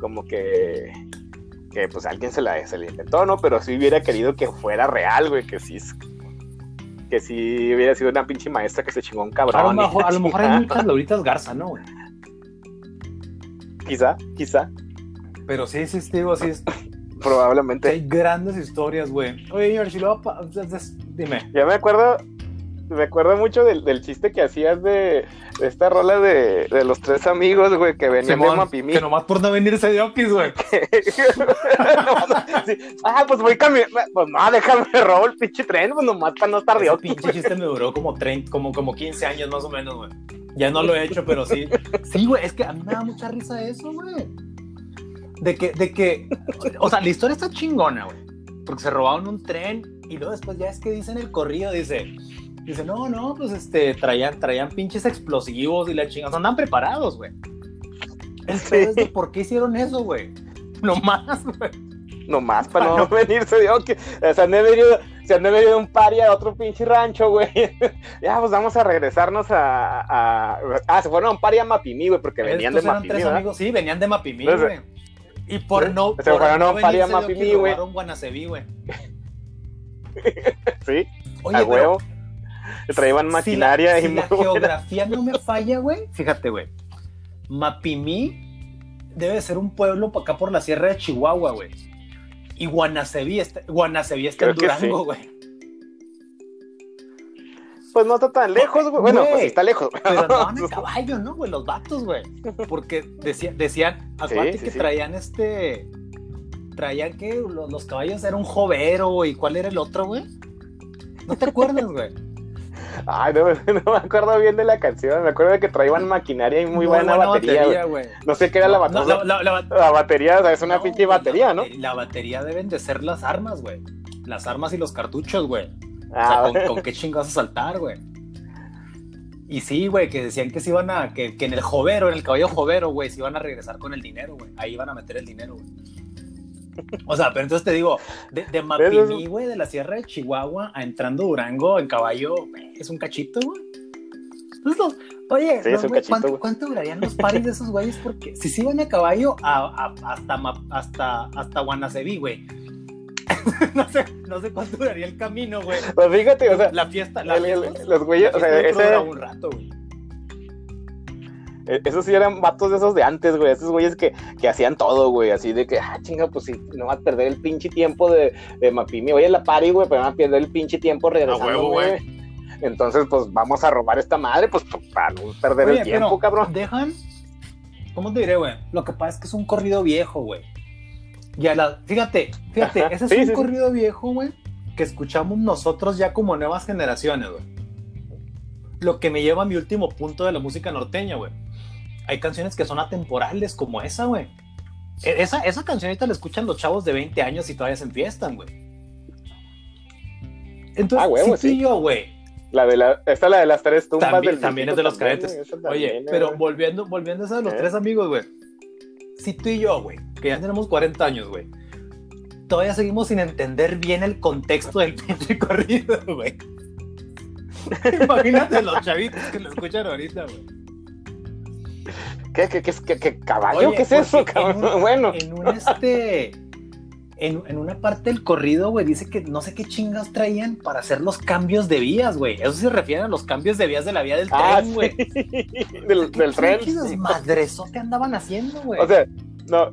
Como que, que pues alguien se la, se la inventó, ¿no? Pero sí hubiera querido que fuera real, güey, que sí, que sí hubiera sido una pinche maestra que se chingó un cabrón. A lo y mejor, la a lo mejor hay muchas Lauritas Garza, ¿no, güey? Quizá, quizá, Pero sí, sí, digo, sí, es- probablemente. hay grandes historias, güey. Oye, George, y luego, pa- dime. Ya me acuerdo, me acuerdo mucho del, del chiste que hacías de, de esta rola de, de los tres amigos, güey, que venían de Simón, Mapimí. que nomás por no venirse de Oquis, güey. Sí. Ah, pues voy caminando. Pues no, déjame robar el pinche tren, pues nomás para no estar de Oquis. pinche chiste me duró como 30, como, como 15 años más o menos, güey. Ya no lo he hecho, pero sí. Sí, güey, es que a mí me da mucha risa eso, güey. De que, de que, o sea, la historia está chingona, güey. Porque se robaron un tren y luego después ya es que dicen el corrido, dice, dice, no, no, pues este, traían, traían pinches explosivos y la chingada, andan preparados, güey. El Sí. pedo es de por qué hicieron eso, güey. Nomás, güey. Nomás para Ah, no, no. venirse de Oquis. O sea, no he venido. se han de un paria a otro pinche rancho, güey. ya, pues vamos a regresarnos a. a... Ah, se fueron a un paria a Mapimí, güey, porque venían de Mapimí. amigos, sí, venían de Mapimí, güey. Y por no. Se fueron a un paria a Mapimí, güey. güey. sí, Oye, a huevo. Traían maquinaria y. Si la geografía no me falla, güey. Fíjate, güey. Mapimí debe ser un pueblo acá por la sierra de Chihuahua, güey. Y Guanaceví está, Guanaceví está en Durango, güey. Pues no está tan lejos, güey. Bueno, pues está lejos. Pero andaban a caballo, ¿no, güey? Los vatos, güey. Porque decían, acuérdate que traían este. Traían que los, los, caballos eran un jovero, y ¿cuál era el otro, güey? ¿No te acuerdas, güey? Ay, no, me acuerdo bien de la canción. Me acuerdo de que traían maquinaria y muy, buena, batería, güey. No sé qué era la batería. la, batería, es una pinche batería, ¿no? La batería deben de ser las armas, güey. Las armas y los cartuchos, güey. Ah, o sea, ¿con, qué chingados a saltar, güey? Y sí, güey, que decían que se iban a. Que, que en el jovero, en el caballo jovero, güey, se iban a regresar con el dinero, güey. Ahí iban a meter el dinero, güey. O sea, pero entonces te digo, de, de Mapimí, güey, de la Sierra de Chihuahua a entrando Durango en caballo, es un cachito, güey. Oye, ¿cuánto, durarían los paris de esos güeyes? Porque si sí van a caballo a, hasta, hasta, hasta Guanaceví, güey. no, sé, no sé cuánto duraría el camino, güey. Pues fíjate, o sea, la fiesta, la los güeyes, o sea, ese... un rato, güey. E-, esos sí eran vatos de esos de antes, güey. Esos güeyes que, que hacían todo, güey. Así de que, ah, chinga, pues si no va a perder el pinche tiempo de, de Mapimi. Oye, la pari, güey, pero va a perder el pinche tiempo regresando, güey. Entonces, pues vamos a robar esta madre, pues para no perder el tiempo, cabrón. Dejan, ¿cómo te diré, güey? Lo que pasa es que es un corrido viejo, güey. Ya la, fíjate, fíjate, ese es un corrido viejo, güey, que escuchamos nosotros ya como nuevas generaciones, güey. Lo que me lleva a mi último punto de la música norteña, güey hay canciones que son atemporales como esa, güey. E, esa, esa canción ahorita la escuchan los chavos de 20 años y todavía se enfiestan, güey. Entonces, ah, sí, yo, güey. La de la, esta es la de las tres tumbas también, También es de los cadetes. Oye, pero volviendo, volviendo a esa de los ¿Eh? tres amigos, güey. Si tú y yo, güey, que ya tenemos 40 años, güey, todavía seguimos sin entender bien el contexto del pinche corrido, güey. Imagínate los chavitos que lo escuchan ahorita, güey. ¿Qué, qué, qué, qué, caballo? ¿Qué es eso, cabrón? bueno. En un este. En, en, una parte del corrido, güey, dice que no sé qué chingas traían para hacer los cambios de vías, güey. Eso se refiere a los cambios de vías de la vía del ah, tren, güey. del, del tren. ¿Qué madresote andaban haciendo, güey? O sea, no,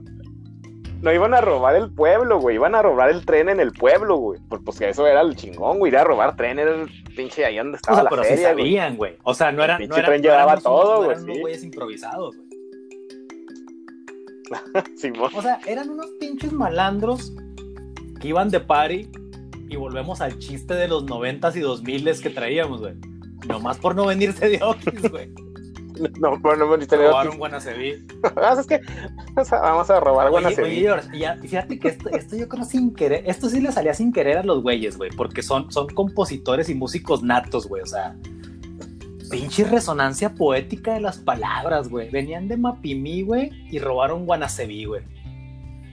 no iban a robar el pueblo, güey. Iban a robar el tren en el pueblo, güey. Pues, pues que eso era el chingón, güey. Ir a robar tren era el pinche ahí donde estaba o sea, la pero feria, sí sabían, güey. O sea, no eran. El no eran, tren llevaba todo, güey. No eran güeyes improvisados, güey. o sea, eran unos pinches malandros que iban de party y volvemos al chiste de los noventas y dos miles que traíamos, güey. Nomás por no venirse de Office, güey. No, por no venirse de Robaron Guanaceví. Ah, es que vamos a robar Guanaceví. Fíjate que esto, esto yo creo sin querer, esto sí le salía sin querer a los güeyes, güey, porque son, son compositores y músicos natos, güey, o sea, pinche resonancia poética de las palabras, güey. Venían de Mapimí, güey, y robaron Guanaceví, güey.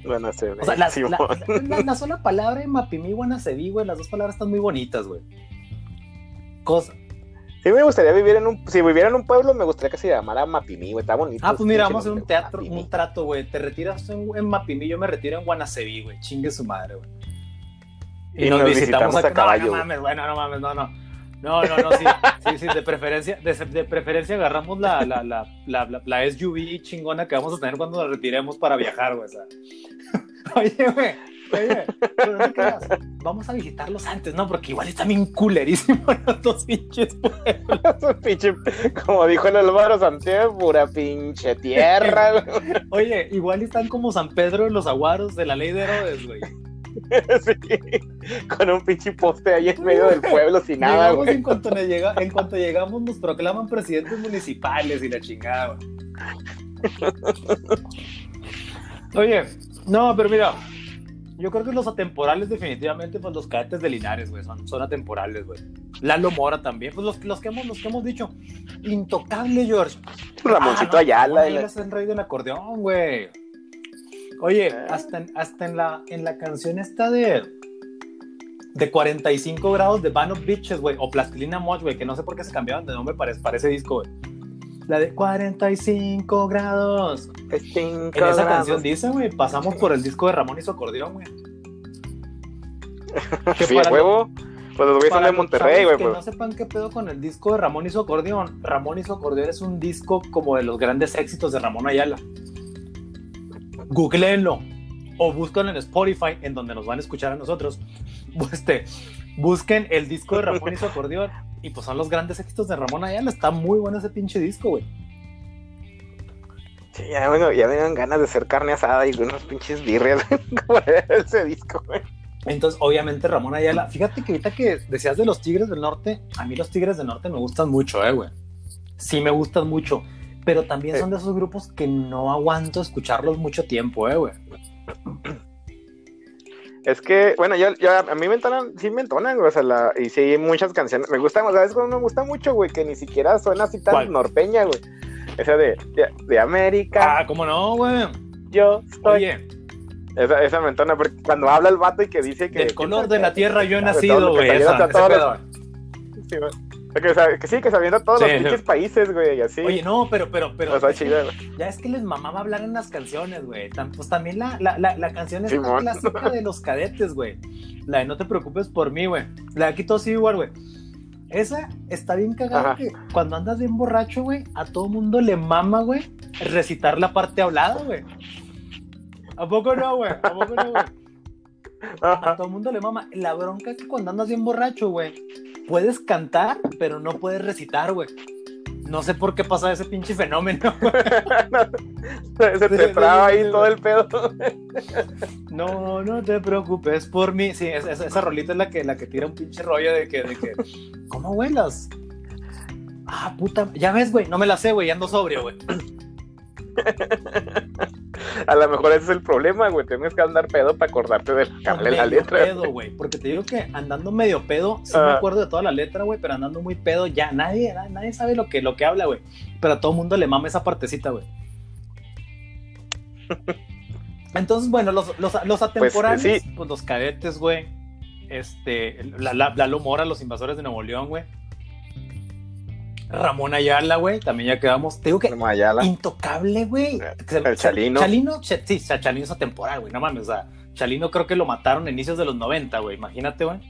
Guanaceví. O sea, la, la, sola palabra de Mapimí y Guanaceví, güey, las dos palabras están muy bonitas, güey. Cosa. Sí, me gustaría vivir en un. Si viviera en un pueblo, me gustaría que se llamara Mapimí, güey. Está bonito. Ah, pues mira, vamos a hacer un teatro, un trato, güey. Te retiras en, en Mapimí, yo me retiro en Guanaceví, güey. Chingue su madre, güey. Y, nos, visitamos, a, caballo. No, no mames, bueno, no mames, no, no. No, no, no, sí, sí, sí, de preferencia, de, preferencia agarramos la, la, la, la, la SUV chingona que vamos a tener cuando la retiremos para viajar, güey. Oye, güey, oye, pero no creas, vamos a visitarlos antes, ¿no? Porque igual están bien culerísimos los dos pinches pinche, como dijo el Álvaro Santiago, pura pinche tierra, Oye, igual están como San Pedro en los aguaros de la ley de Herodes, güey. con un pinche poste ahí en medio del pueblo sin nada, En cuanto, llega, en cuanto llegamos nos proclaman presidentes municipales y la chingada. Oye, no, pero mira, yo creo que los atemporales definitivamente, pues los cadetes de Linares, güey, son, son atemporales, güey. Lalo Mora también, pues los, los, que hemos, los que hemos dicho. Intocable, George. Ramoncito ah, Ayala. Él es el rey del acordeón, güey. Oye, hasta, en, hasta en, la, en la canción esta de, de 45 grados de Van of Bitches, güey, o Plastilina Mosh, güey, que no sé por qué se cambiaron de nombre para, para ese disco, güey. La de 45 grados. en esa canción dice, güey, pasamos por el disco de Ramón y su acordeón, güey. sí, huevo. Pues los güeyes son de Monterrey, güey. Que pues. no sepan qué pedo con el disco de Ramón y su acordeón. Ramón y su acordeón es un disco como de los grandes éxitos de Ramón Ayala. Googleenlo o busquen en Spotify, en donde nos van a escuchar a nosotros. Este, busquen el disco de Ramón y su acordeón. Y pues son los grandes éxitos de Ramón Ayala. Está muy bueno ese pinche disco, güey. Sí, ya, bueno, ya me dan ganas de hacer carne asada y unos pinches birrias ese disco, güey. Entonces, obviamente, Ramón Ayala, fíjate que ahorita que decías de los Tigres del Norte, a mí los Tigres del Norte me gustan mucho, eh, güey. Sí me gustan mucho, pero también son de esos grupos que no aguanto escucharlos mucho tiempo, eh, güey. Es que, bueno, yo, a mí me entonan, sí me entonan, güey, o sea, la, y sí, muchas canciones, me gustan, o sea, es como me gusta mucho, güey, que ni siquiera suena así tan norteña, güey. Esa de, de, América. Ah, ¿cómo no, güey? Yo estoy... Oye, esa, esa mentona, porque cuando habla el vato y que dice que. El color de la tierra yo he nacido, güey. Que, sí, que sabiendo todos los pinches países, güey, y así. Oye, no, pero, pero, pero. ya es que les mamaba hablar en las canciones, güey. Pues también la, la, la, canción es la clásica de los cadetes, güey. La de No te preocupes por mí, güey. La de aquí todo sí igual, güey. Esa está bien cagada que cuando andas bien borracho, güey, a todo mundo le mama, güey, recitar la parte hablada, güey. ¿A poco no, güey? ¿A poco no, güey? A todo el mundo le mama. La bronca es que cuando andas bien borracho, güey, puedes cantar, pero no puedes recitar, güey. No sé por qué pasa ese pinche fenómeno. se, te traba ahí todo el pedo. no, no te preocupes por mí. Sí, esa, rolita es la que, la que tira un pinche rollo de que, de que ¿cómo vuelas? Ah, puta, ya ves, güey, no me la sé, güey, ando sobrio, güey. A lo mejor ese es el problema, güey. Tienes que andar pedo para acordarte de la letra. pedo, güey. Porque te digo que andando medio pedo, sí me ah. acuerdo de toda la letra, güey, pero andando muy pedo, ya nadie, nadie sabe lo que, lo que habla, güey. Pero a todo mundo le mama esa partecita, güey. Entonces, bueno, los, los, los pues, atemporales, pues, los cadetes, güey. Este, la, la, la Mora, los invasores de Nuevo León, güey. Ramón Ayala, güey, también ya quedamos. Te digo que intocable, güey. El Chalino. Chalino, sí, Chalino es atemporal, güey, no mames. O sea, Chalino creo que lo mataron a inicios de los 90, güey, imagínate, güey.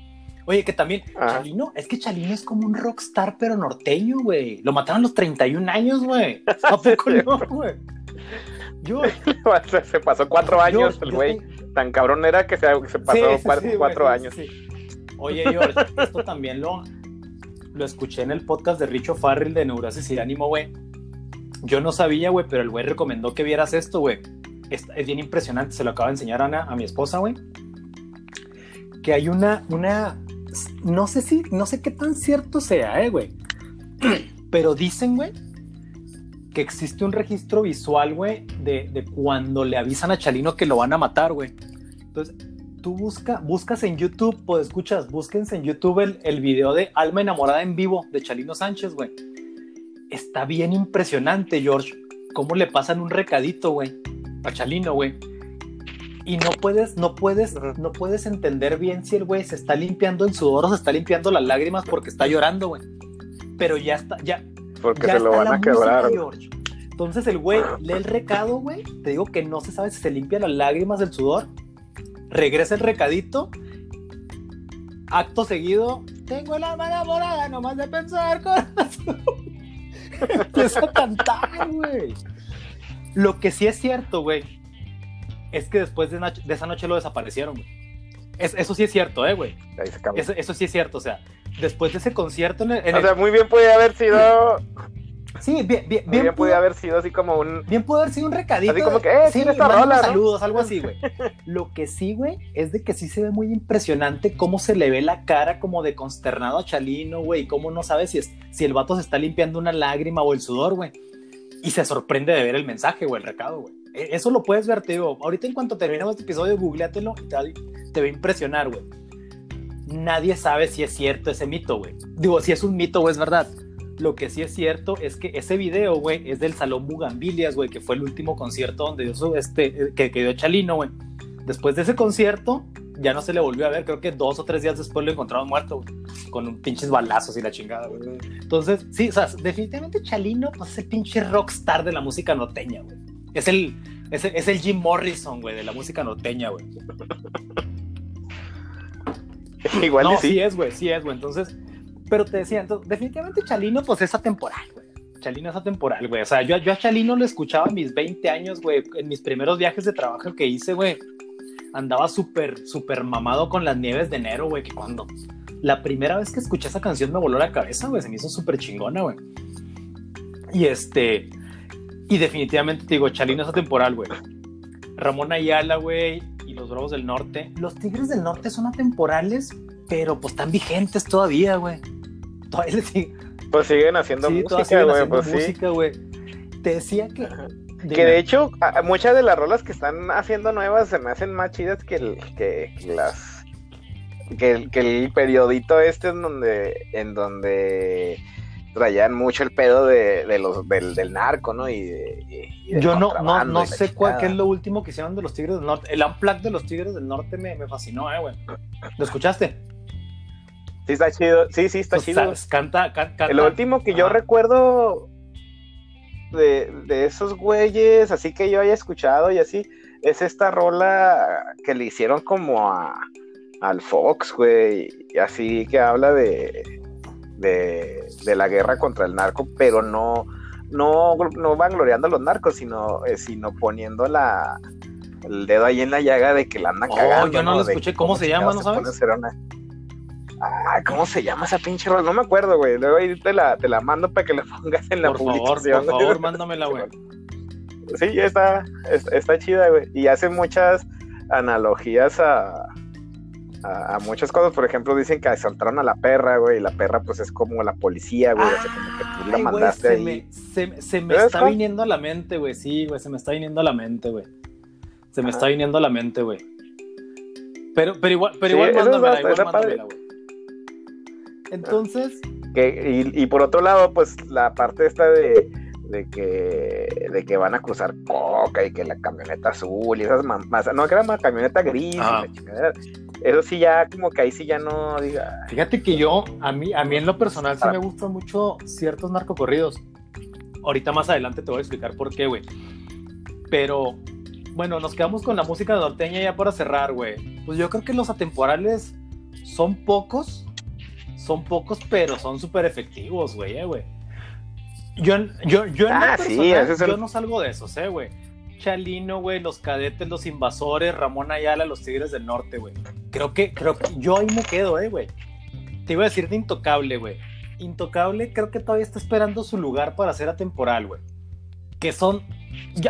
Oye, que también, Chalino, es que Chalino es como un rockstar, pero norteño, güey. Lo mataron a los 31 años, güey. ¿A poco no, güey? Yo. se pasó cuatro años el güey. Tan cabrón era que se, pasó cuatro, años. Oye, George, esto también lo, lo escuché en el podcast de Richo Farrell de Neurosis y Ánimo, güey. Yo no sabía, güey, pero el güey recomendó que vieras esto, güey. Es, bien impresionante, se lo acaba de enseñar Ana, a mi esposa, güey. Que hay una, una, no sé si, no sé qué tan cierto sea, eh, güey. Pero dicen, güey, que existe un registro visual, güey, de, de cuando le avisan a Chalino que lo van a matar, güey. Entonces, tú busca, buscas en YouTube, pues escuchas, búsquense en YouTube el, el video de Alma Enamorada en vivo de Chalino Sánchez, güey. Está bien impresionante, George, cómo le pasan un recadito, güey, a Chalino, güey. Y no puedes, no puedes, no puedes entender bien si el güey se está limpiando el sudor o se está limpiando las lágrimas porque está llorando, güey. Pero ya está, ya. Porque se lo van a quebrar. George. Entonces el güey lee el recado, güey. Te digo que no se sabe si se limpia las lágrimas del sudor regresa el recadito. Acto seguido, tengo el alma enamorada nomás de pensar con Empieza a cantar, güey. Lo que sí es cierto, güey, es que después de, esa noche lo desaparecieron, güey. eso sí es cierto, eh, güey. Eso, eso, sí es cierto, o sea, después de ese concierto en o sea, muy bien puede haber sido Sí, bien, bien, bien. pudo, haber sido así como un. Bien pudo haber sido un recadito. Así como que, eh, sí, saludos, algo así, güey. Lo que sí, güey, es de que sí se ve muy impresionante cómo se le ve la cara como de consternado a Chalino, güey. Cómo no sabe si, es, si el vato se está limpiando una lágrima o el sudor, güey. Y se sorprende de ver el mensaje o el recado, güey. E, eso lo puedes ver, te digo. Ahorita en cuanto terminemos este episodio, googleatelo y te, te va a impresionar, güey. Nadie sabe si es cierto ese mito, güey. Digo, si es un mito o es verdad lo que sí es cierto es que ese video, güey, es del Salón Bugambilias, güey, que fue el último concierto donde dio este, que, que dio Chalino, güey. Después de ese concierto, ya no se le volvió a ver. Creo que dos o tres días después lo encontraron muerto, güey, con pinches balazos y la chingada, güey. Entonces, sí, o sea, definitivamente Chalino pues, es el pinche rockstar de la música norteña, güey. Es el, es el, es el Jim Morrison, güey, de la música norteña, güey. Igual no, sí. sí es, güey, sí es, güey. Entonces, pero te decía, entonces, definitivamente Chalino, pues es atemporal, güey. Chalino es atemporal, güey. O sea, yo, yo a Chalino lo escuchaba a mis 20 años, güey. En mis primeros viajes de trabajo que hice, güey. Andaba súper, súper mamado con las nieves de enero, güey. Que cuando la primera vez que escuché esa canción me voló la cabeza, güey. Se me hizo súper chingona, güey. Y este. Y definitivamente te digo, Chalino es atemporal, güey. Ramón Ayala, güey. Y los Bravos del Norte. Los Tigres del Norte son atemporales, pero pues están vigentes todavía, güey. Todavía pues siguen haciendo sí, música, güey. Pues música, güey. Te decía que. De que de hecho, a, muchas de las rolas que están haciendo nuevas se me hacen más chidas que, el, que, que las. Que el, que el periodito este en donde. En donde traían mucho el pedo de, de los del, del, narco, ¿no? Y, de, y Yo no, no, no sé cuál qué es lo último que hicieron de los Tigres del Norte. El Unplugged de los Tigres del Norte me, me fascinó, eh, güey. ¿Lo escuchaste? Sí, está chido. Sí, sí, está chido. ¿sabes? Canta, can- canta. El último que yo recuerdo de, de esos güeyes, así que yo haya escuchado y así, es esta rola que le hicieron como a, al Fox, güey, y así que habla de, de, de la guerra contra el narco, pero no, no, no van gloriando a los narcos, sino, eh, sino poniendo la, el dedo ahí en la llaga de que la andan Oh, cagando. yo no lo escuché. que ¿Cómo se llama, no se sabes? una- Ay, ¿cómo se llama esa pinche rola? No me acuerdo, güey. Luego ahí te la, te la mando para que la pongas en la Por favor, publicación. por favor, mándamela, güey. Sí, está, está, chida, güey. Y hace muchas analogías a, a, a muchas cosas. Por ejemplo, dicen que asaltaron a la perra, güey. Y la perra, pues, es como la policía, güey. o sea, como que tú la güey, mandaste se ahí. me, se, se me ¿Sabes está viniendo a la mente, güey. Sí, güey, se me está viniendo a la mente, güey. Se me Ajá. está viniendo a la mente, güey. Pero, pero igual, pero Sí, igual mándamela, igual mándamela, güey. Entonces, Que, y, y por otro lado, pues, la parte esta de, de que de que van a cruzar coca y que la camioneta azul y esas mamás. No, que era una camioneta gris. y Ajá. la chingadera. Eso sí, ya, como que ahí sí ya no diga. fíjate que yo, a mí, a mí en lo personal sí Ah. me gustan mucho ciertos narcocorridos. Ahorita más adelante te voy a explicar por qué, güey. Pero, bueno, nos quedamos con la música norteña ya para cerrar, güey. Pues yo creo que los atemporales son pocos, son pocos, pero son súper efectivos, güey, eh, güey. Yo, yo, yo en Ah, sí, personal, ese es el- yo no salgo de esos, eh, güey. Chalino, güey, los cadetes, los invasores, Ramón Ayala, los Tigres del Norte, güey. Creo que, creo que yo ahí me quedo, eh, güey. Te iba a decir de Intocable, güey. Intocable creo que todavía está esperando su lugar para ser atemporal, güey. Que son...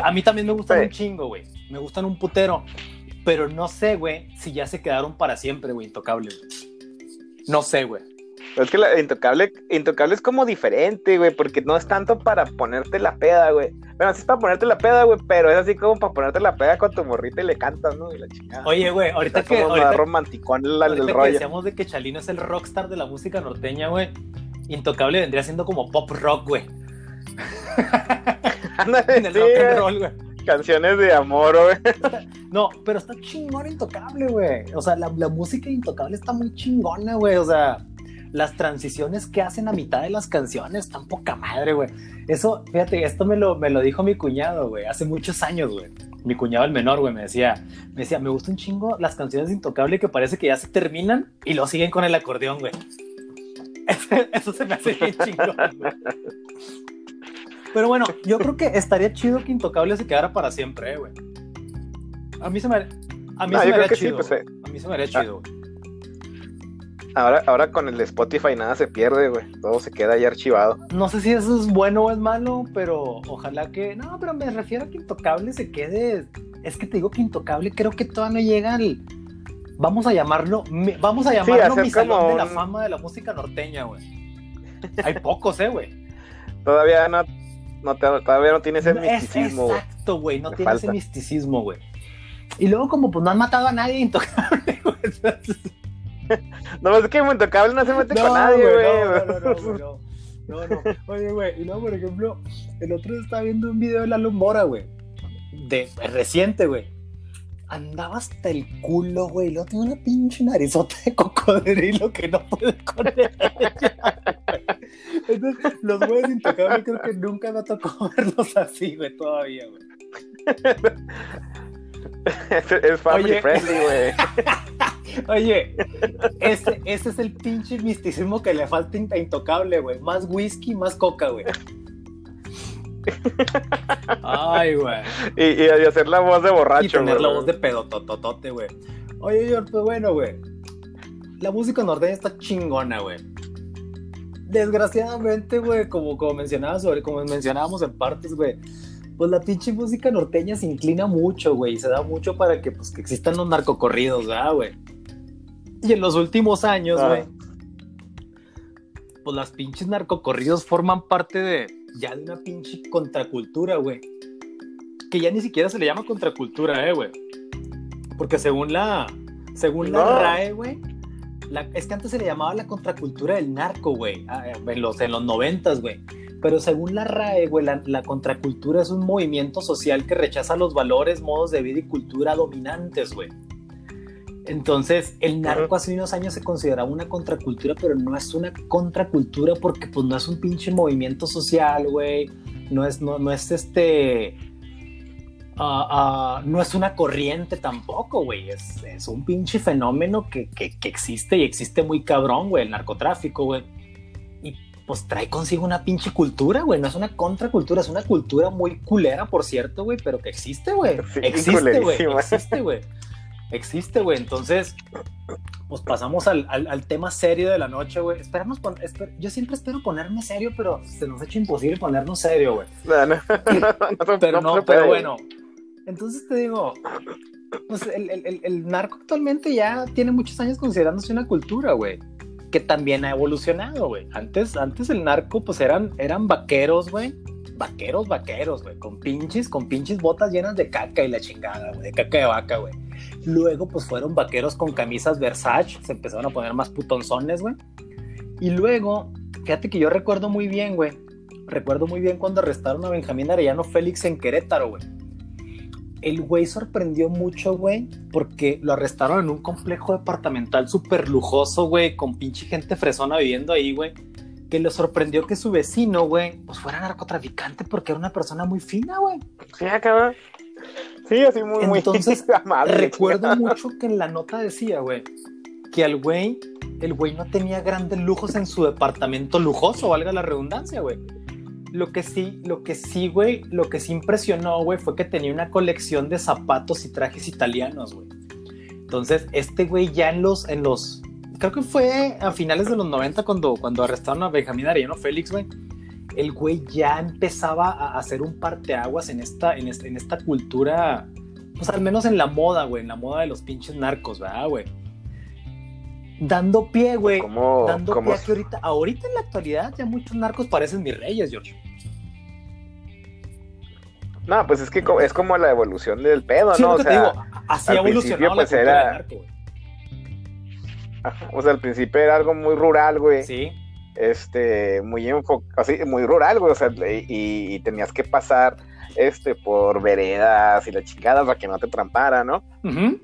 a mí también me gustan Sí. un chingo, güey. Me gustan un putero. Pero no sé, güey, si ya se quedaron para siempre, güey, Intocable, güey. No sé, güey. Es que la intocable, intocable es como diferente, güey, porque no es tanto para ponerte la peda, güey. Bueno, sí es para ponerte la peda, güey, pero es así como para ponerte la peda con tu morrita y le cantas, ¿no? Y la chingada. Oye, güey, ahorita Está que... como Ahorita, más romanticón el, el ahorita que rollo. decíamos de que Chalino es el rockstar de la música norteña, güey. Intocable vendría siendo como pop rock, güey. Ándale, En el sí, rock and roll, güey. Canciones de amor, güey. No, pero está chingón Intocable, güey. O sea, la, la música Intocable está muy chingona, güey. O sea, las transiciones que hacen a mitad de las canciones están poca madre, güey. Eso, fíjate, esto me lo, me lo dijo mi cuñado, güey, hace muchos años, güey. Mi cuñado el menor, güey, me decía, me decía, me gustan un chingo las canciones de Intocable que parece que ya se terminan y lo siguen con el acordeón, güey. Eso se me hace bien chingón, güey. Pero bueno, yo creo que estaría chido que Intocable se quedara para siempre, eh, güey. A mí se me, a mí No, se me haría sí, chido. pues, eh. A mí se me haría chido, güey. Ahora, ahora con el Spotify nada se pierde, güey. Todo se queda ahí archivado. No sé si eso es bueno o es malo, pero ojalá que. No, pero me refiero a que Intocable se quede. Es que te digo que Intocable creo que todavía no llega al. Vamos a llamarlo. Vamos a llamarlo hacer mi salón de la un- fama de la música norteña, güey. Hay pocos, eh, güey. Todavía no, no todavía no tiene ese No, es- misticismo, güey. Exacto, güey. No tiene ese misticismo, güey. Y luego, como pues no han matado a nadie Intocable, güey. No, es que Intocable no se mete con nadie, güey. No, no, no, no. No, no. Oye, güey, y luego, por ejemplo, el otro día estaba viendo un video de Lalo Mora, güey. De reciente, güey. andaba hasta el culo, güey. Luego tiene una pinche narizota de cocodrilo que no puede con ella. Entonces, los güeyes intocables creo que nunca me tocó verlos así, güey, todavía, güey. Es, es family Oye. friendly, güey. Oye, ese, ese es el pinche misticismo que le falta a Intocable, güey. Más whisky, más coca, güey. Ay, güey. Y, y y hacer la voz de borracho, Y tener la voz de pedotototote, güey. Oye, George, pues bueno, güey. La música norteña está chingona, güey. Desgraciadamente, güey, como, como mencionaba sobre, como mencionábamos en partes, güey. Pues la pinche música norteña se inclina mucho, güey. Y se da mucho para que, pues, que existan los narcocorridos, ¿verdad, güey? Y en los últimos años, Ah. güey. Pues las pinches narcocorridos forman parte de ya de una pinche contracultura, güey. Que ya ni siquiera se le llama contracultura, eh, güey. Porque según la. Según la. RAE, güey. es que antes se le llamaba la contracultura del narco, güey. ah, En los, en los noventas, güey. Pero según la RAE, güey, la, la contracultura es un movimiento social que rechaza los valores, modos de vida y cultura dominantes, güey. Entonces, el narco hace unos años se consideraba una contracultura, pero no es una contracultura porque pues no es un pinche movimiento social, güey. No es, no, no es este... ah, ah, no es una corriente tampoco, güey. Es, es un pinche fenómeno que, que- que existe y existe muy cabrón, güey, el narcotráfico, güey. Pues trae consigo una pinche cultura, güey. No es una contracultura, es una cultura muy culera, por cierto, güey, pero que existe, güey. Sí, existe, güey. Existe, güey. Existe, güey. Entonces, pues pasamos al, al- al tema serio de la noche, güey. Esperamos pon- esper- yo siempre espero ponerme serio, pero se nos ha hecho imposible ponernos serio, güey. No, no, no se- Pero no, pero bueno. Entonces te digo, pues el, el- el- el narco actualmente ya tiene muchos años considerándose una cultura, güey. Que también ha evolucionado, güey. Antes, antes el narco, pues eran, eran vaqueros, güey. Vaqueros, vaqueros, güey. Con pinches, con pinches botas llenas de caca y la chingada, güey. De caca de vaca, güey. Luego, pues fueron vaqueros con camisas Versace. Se empezaron a poner más putonzones, güey. Y luego, fíjate que yo recuerdo muy bien, güey. Recuerdo muy bien cuando arrestaron a Benjamín Arellano Félix en Querétaro, güey. El güey sorprendió mucho, güey, porque lo arrestaron en un complejo departamental súper lujoso, güey, con pinche gente fresona viviendo ahí, güey. Que le sorprendió que su vecino, güey, pues fuera narcotraficante porque era una persona muy fina, güey. Sí, cabrón. Sí, así muy, muy Entonces, amable. Recuerdo mucho que en la nota decía, güey, que al güey, el güey no tenía grandes lujos en su departamento lujoso, valga la redundancia, güey. Lo que sí, lo que sí, güey, lo que sí impresionó, güey, fue que tenía una colección de zapatos y trajes italianos, güey. Entonces, este güey ya en los, en los, creo que fue a finales de los 90 cuando, cuando arrestaron a Benjamín Arellano Félix, güey. El güey ya empezaba a hacer un parteaguas en esta, en esta, en esta cultura, pues al menos en la moda, güey, en la moda de los pinches narcos, ¿verdad, güey? Dando pie, güey, ¿Cómo, dando cómo- pie a que ahorita, ahorita en la actualidad ya muchos narcos parecen mis reyes, George. No, pues es que es como la evolución del pedo, Sí, ¿no? O sea, te digo, así la pues, era- narco, güey. o sea, al principio era algo muy rural, güey. Sí, Este, muy enfo- así, muy rural, güey. O sea, y, y tenías que pasar este por veredas y la chingada para que no te trampara, ¿no? Ujú.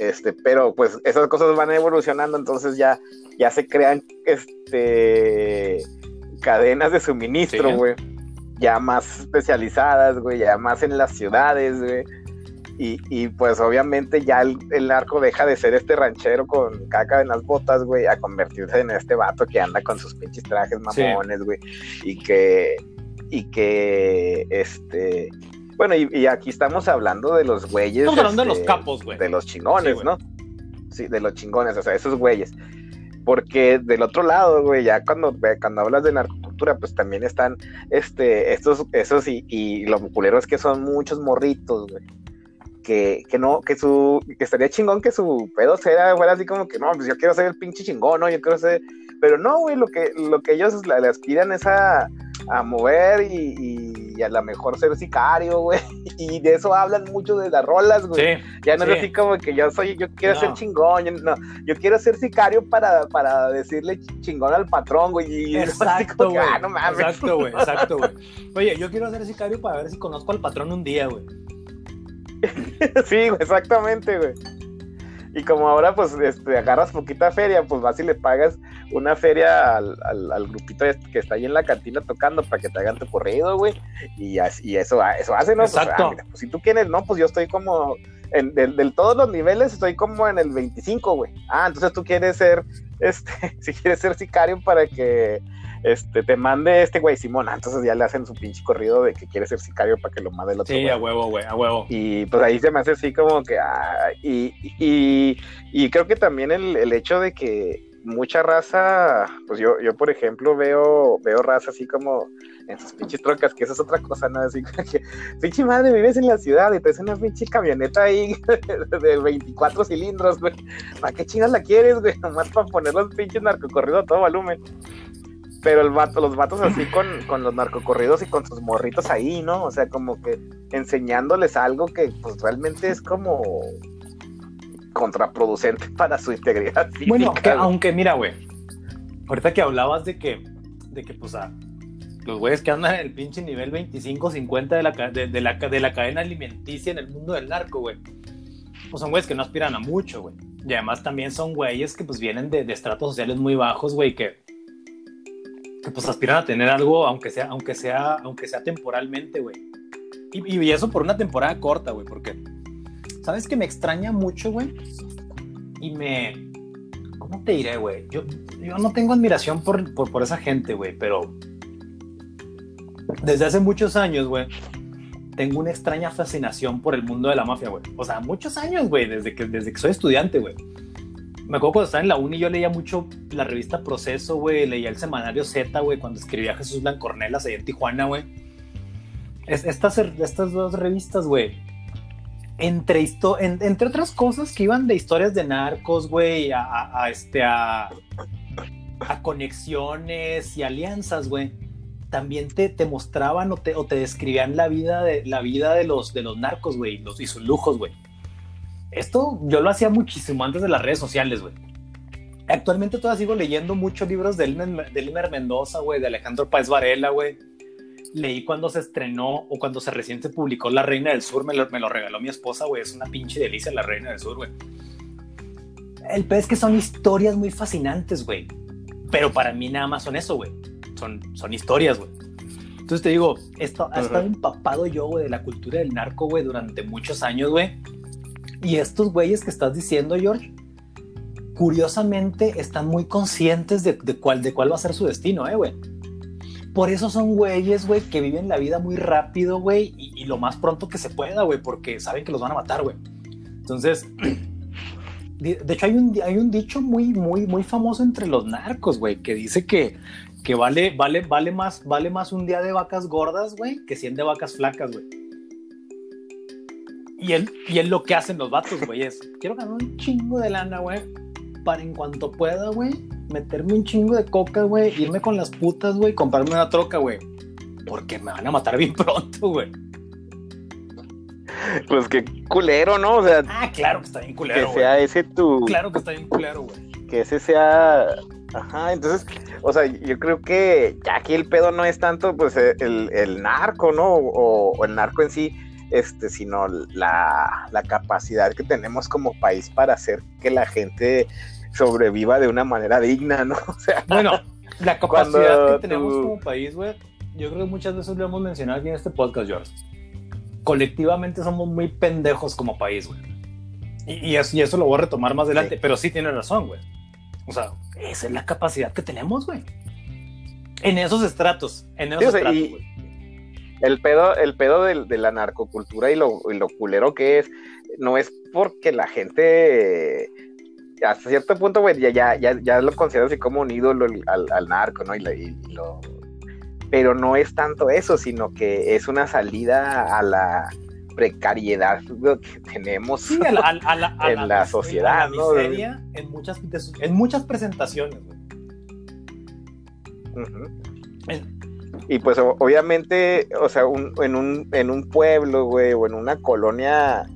Este, pero pues esas cosas van evolucionando, entonces ya, ya se crean este cadenas de suministro, Sí. güey. Ya más especializadas, güey, ya más en las ciudades, güey. Y, y, pues obviamente ya el, el narco deja de ser este ranchero con caca en las botas, güey, a convertirse en este vato que anda con sus pinches trajes mamones, güey. Y que, y que, este, bueno, y, y aquí estamos hablando de los güeyes. Estamos hablando de los este, capos, güey. De los chingones, Sí. ¿no? Sí, de los chingones, o sea, esos güeyes. Porque del otro lado, güey, ya cuando, cuando hablas de narcocultura, pues también están este, estos, esos y, y lo culero es que son muchos morritos, güey. Que, que no, que su, que estaría chingón que su pedo sea, fuera así como que no, pues yo quiero ser el pinche chingón, ¿no? Yo quiero ser, pero no, güey, lo que, lo que ellos le aspiran es a, a mover y, y a lo mejor ser sicario, güey. Y de eso hablan mucho de las rolas, güey. Sí, Ya no Sí. es así como que yo soy, yo quiero No. ser chingón, yo, no, yo quiero ser sicario para, para decirle ch- chingón al patrón, güey. Y exacto, güey. ah, no mames. Exacto, güey, exacto, güey. Oye, yo quiero ser sicario para ver si conozco al patrón un día, güey. sí, exactamente, güey. Y como ahora, pues, este, agarras poquita feria, pues vas y le pagas una feria al, al, grupito este que está ahí en la cantina tocando para que te hagan tu corrido, güey. Y, así, eso, eso hace, ¿no? Pues, ah, Exacto. Pues, si tú quieres, no, pues yo estoy como, en, del, todos los niveles estoy como en el 25, güey. Ah, entonces tú quieres ser, este, si quieres ser sicario para que este, te mande este güey Simón, ah, entonces ya le hacen su pinche corrido de que quiere ser sicario para que lo mande el otro. Sí, a huevo, güey, a huevo. Y pues ahí se me hace así como que, ah, y, y, y, creo que también el, el, hecho de que mucha raza, pues yo, yo por ejemplo veo, veo raza así como en sus pinches trocas, que eso es otra cosa, ¿no? Así que, pinche madre, vives en la ciudad y traes una pinche camioneta ahí de 24 cilindros, güey. ¿Para qué chingas la quieres, güey? Nomás para poner los pinches narcocorridos a todo volumen. Pero el vato, los vatos así con, con los narcocorridos y con sus morritos ahí, ¿no? O sea, como que enseñándoles algo que pues realmente es como contraproducente para su integridad física. Bueno, aunque mira, güey, ahorita que hablabas de que, de que pues los güeyes que andan en el pinche nivel 25, 50 de la, de, la, de la cadena alimenticia en el mundo del narco, güey. Pues son güeyes que no aspiran a mucho, güey. Y además también son güeyes que pues vienen de, de estratos sociales muy bajos, güey, que, que pues aspiran a tener algo, aunque sea, aunque sea, aunque sea temporalmente, güey. Y, y, eso por una temporada corta, güey, porque, ¿sabes que me extraña mucho, güey? Y me... ¿Cómo te diré, güey? Yo, yo no tengo admiración por, por, por esa gente, güey, pero desde hace muchos años, güey, tengo una extraña fascinación por el mundo de la mafia, güey. O sea, muchos años, güey, desde que, desde que soy estudiante, güey. Me acuerdo cuando estaba en la uni, yo leía mucho la revista Proceso, güey, leía el semanario Z, güey, cuando escribía Jesús Blancornelas ahí en Tijuana, güey. estas, estas dos revistas, güey, entre, entre otras cosas que iban de historias de narcos, güey, a, este, a, a conexiones y alianzas, güey también te, te mostraban o te, o te, describían la vida de, la vida de, los, de los narcos, güey, y sus lujos, güey. Esto yo lo hacía muchísimo antes de las redes sociales, güey. Actualmente todavía sigo leyendo muchos libros de Elmer, Mendoza, güey, de Alejandro Páez Varela, güey. Leí cuando se estrenó o cuando se recién se publicó La Reina del Sur, me lo, me lo regaló mi esposa, güey. Es una pinche delicia La Reina del Sur, güey. El pez es que son historias muy fascinantes, güey. Pero para mí nada más son eso, güey son, historias, güey. Entonces te digo, esto, ha estado empapado yo, güey, de la cultura del narco, güey, durante muchos años, güey. Y estos güeyes que estás diciendo, George, curiosamente están muy conscientes de, cuál, de cuál va a ser su destino, eh, güey. Por eso son güeyes, güey, que viven la vida muy rápido, güey, y, lo más pronto que se pueda, güey, porque saben que los van a matar, güey. Entonces, de, hecho hay un, hay un dicho muy, muy, muy famoso entre los narcos, güey, que dice que que vale, vale, vale más, vale más un día de vacas gordas, güey, que 100 de vacas flacas, güey. Y él, y él lo que hacen los vatos, güey, es, quiero ganar un chingo de lana, güey, para en cuanto pueda, güey, meterme un chingo de coca, güey, irme con las putas, güey, comprarme una troca, güey. Porque me van a matar bien pronto, güey. Pues qué culero, ¿no? O sea, ah, claro que está bien culero. Que sea ese tu. Claro que está bien culero, güey. Que ese sea Ajá, entonces, o sea, yo creo que ya aquí el pedo no es tanto pues el, narco, ¿no? O, el narco en sí, este, sino la, capacidad que tenemos como país para hacer que la gente sobreviva de una manera digna, ¿no? O sea, bueno, la capacidad que tenemos como país, güey, yo creo que muchas veces lo hemos mencionado aquí en este podcast, George. Colectivamente somos muy pendejos como país, güey. Y, eso, lo voy a retomar más adelante, pero sí tiene razón, güey. O sea, esa es la capacidad que tenemos, güey. En esos estratos, en esos estratos, El pedo, el pedo de, la narcocultura y lo, lo, culero que es, no es porque la gente hasta cierto punto, güey, ya, ya, ya, lo considera así como un ídolo al, narco, ¿no? Y, lo, pero no es tanto eso, sino que es una salida a la precariedad que tenemos en la, sociedad, ¿no? en muchas, en muchas presentaciones. Y pues obviamente, o sea, en, un, en un pueblo, güey, o en una colonia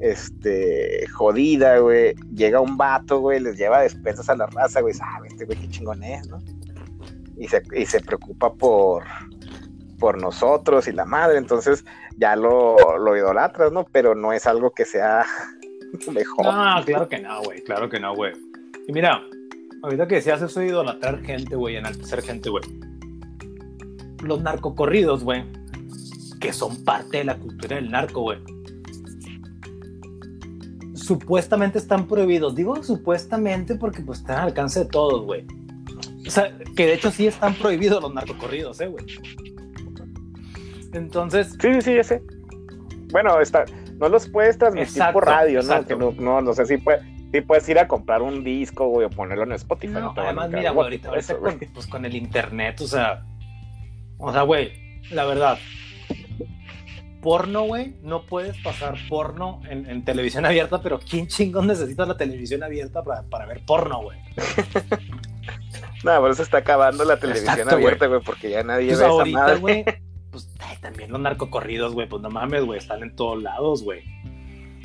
este, jodida, güey, llega un vato, güey, les lleva despensas a la raza, güey, sabe, este güey qué chingón es, ¿no? Y se, y se preocupa por, por nosotros y la madre, entonces ya lo, lo idolatras, ¿no? Pero no es algo que sea mejor. No, claro que no, güey, claro que no, güey. Y mira, ahorita que decías eso de idolatrar gente, güey, enaltecer gente, güey. Los narcocorridos, güey, que son parte de la cultura del narco, güey. Supuestamente están prohibidos. Digo supuestamente porque pues están al alcance de todos, güey. O sea, que de hecho sí están prohibidos los narcocorridos, eh, güey. Entonces. Sí, sí, sí, ya sé. Bueno, está, no los puedes transmitir por radio, ¿no? Que no, no, no sé si puede, si puedes ir a comprar un disco, güey, o ponerlo en Spotify. No, además, mira, güey, ahorita, con, pues, con el internet, o sea. O sea, güey, la verdad, porno, güey, no puedes pasar porno en, televisión abierta, pero ¿quién chingón necesita la televisión abierta para, para ver porno, güey? no, por eso está acabando la televisión abierta, güey, porque ya nadie pues ve ahorita, esa güey, pues también los narcocorridos, güey, pues no mames, güey, están en todos lados, güey.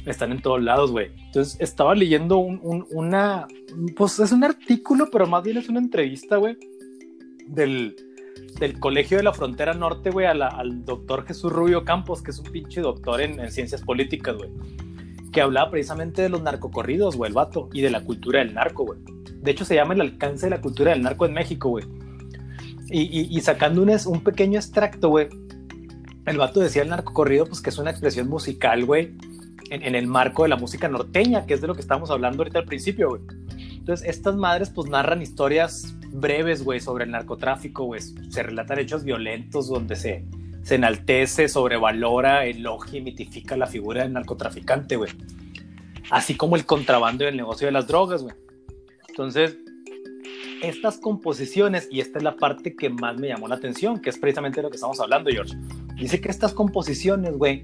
Están en todos lados, güey. Entonces estaba leyendo un, una, pues es un artículo, pero más bien es una entrevista, güey, del del Colegio de la Frontera Norte, güey, al doctor Jesús Rubio Campos, que es un pinche doctor en, ciencias políticas, güey, que hablaba precisamente de los narcocorridos, güey, el vato, y de la cultura del narco, güey. De hecho, se llama el alcance de la cultura del narco en México, güey. Y, sacando un, un pequeño extracto, güey, el vato decía el narcocorrido, pues que es una expresión musical, güey, en, en, el marco de la música norteña, que es de lo que estábamos hablando ahorita al principio, güey. Entonces, estas madres, pues narran historias breves, güey, sobre el narcotráfico, güey. Se relatan hechos violentos donde se, se enaltece, sobrevalora, elogia y mitifica la figura del narcotraficante, güey. Así como el contrabando y el negocio de las drogas, güey. Entonces, estas composiciones, y esta es la parte que más me llamó la atención, que es precisamente lo que estamos hablando, George. Dice que estas composiciones, güey,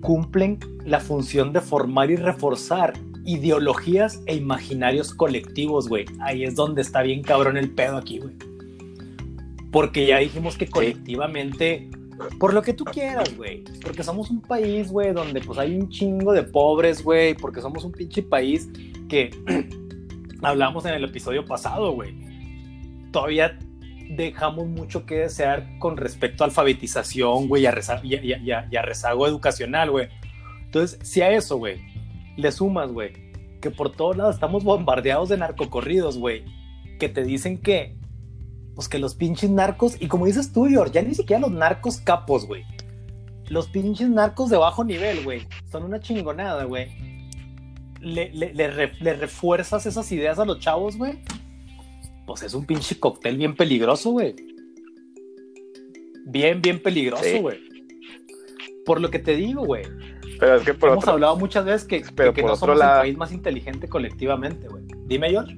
cumplen la función de formar y reforzar ideologías e imaginarios colectivos, güey. Ahí es donde está bien cabrón el pedo aquí, güey. Porque ya dijimos que colectivamente, por lo que tú quieras, güey. Porque somos un país, güey, donde pues hay un chingo de pobres, güey. Porque somos un pinche país que hablamos en el episodio pasado, güey. Todavía dejamos mucho que desear con respecto a alfabetización, güey, y, a rezago educacional, güey. Entonces, si a eso, güey, le sumas, güey, que por todos lados estamos bombardeados de narcocorridos, güey, que te dicen que, pues que los pinches narcos, y como dices tú, George, ya ni siquiera los narcos capos, güey. Los pinches narcos de bajo nivel, güey, son una chingonada, güey. Le, le, refuerzas esas ideas a los chavos, güey. Pues es un pinche cóctel bien peligroso, güey. Bien, bien peligroso, güey. Por lo que te digo, güey pero es que por Hemos hablado muchas veces que, que, no somos el país más inteligente colectivamente, güey. Dime, George.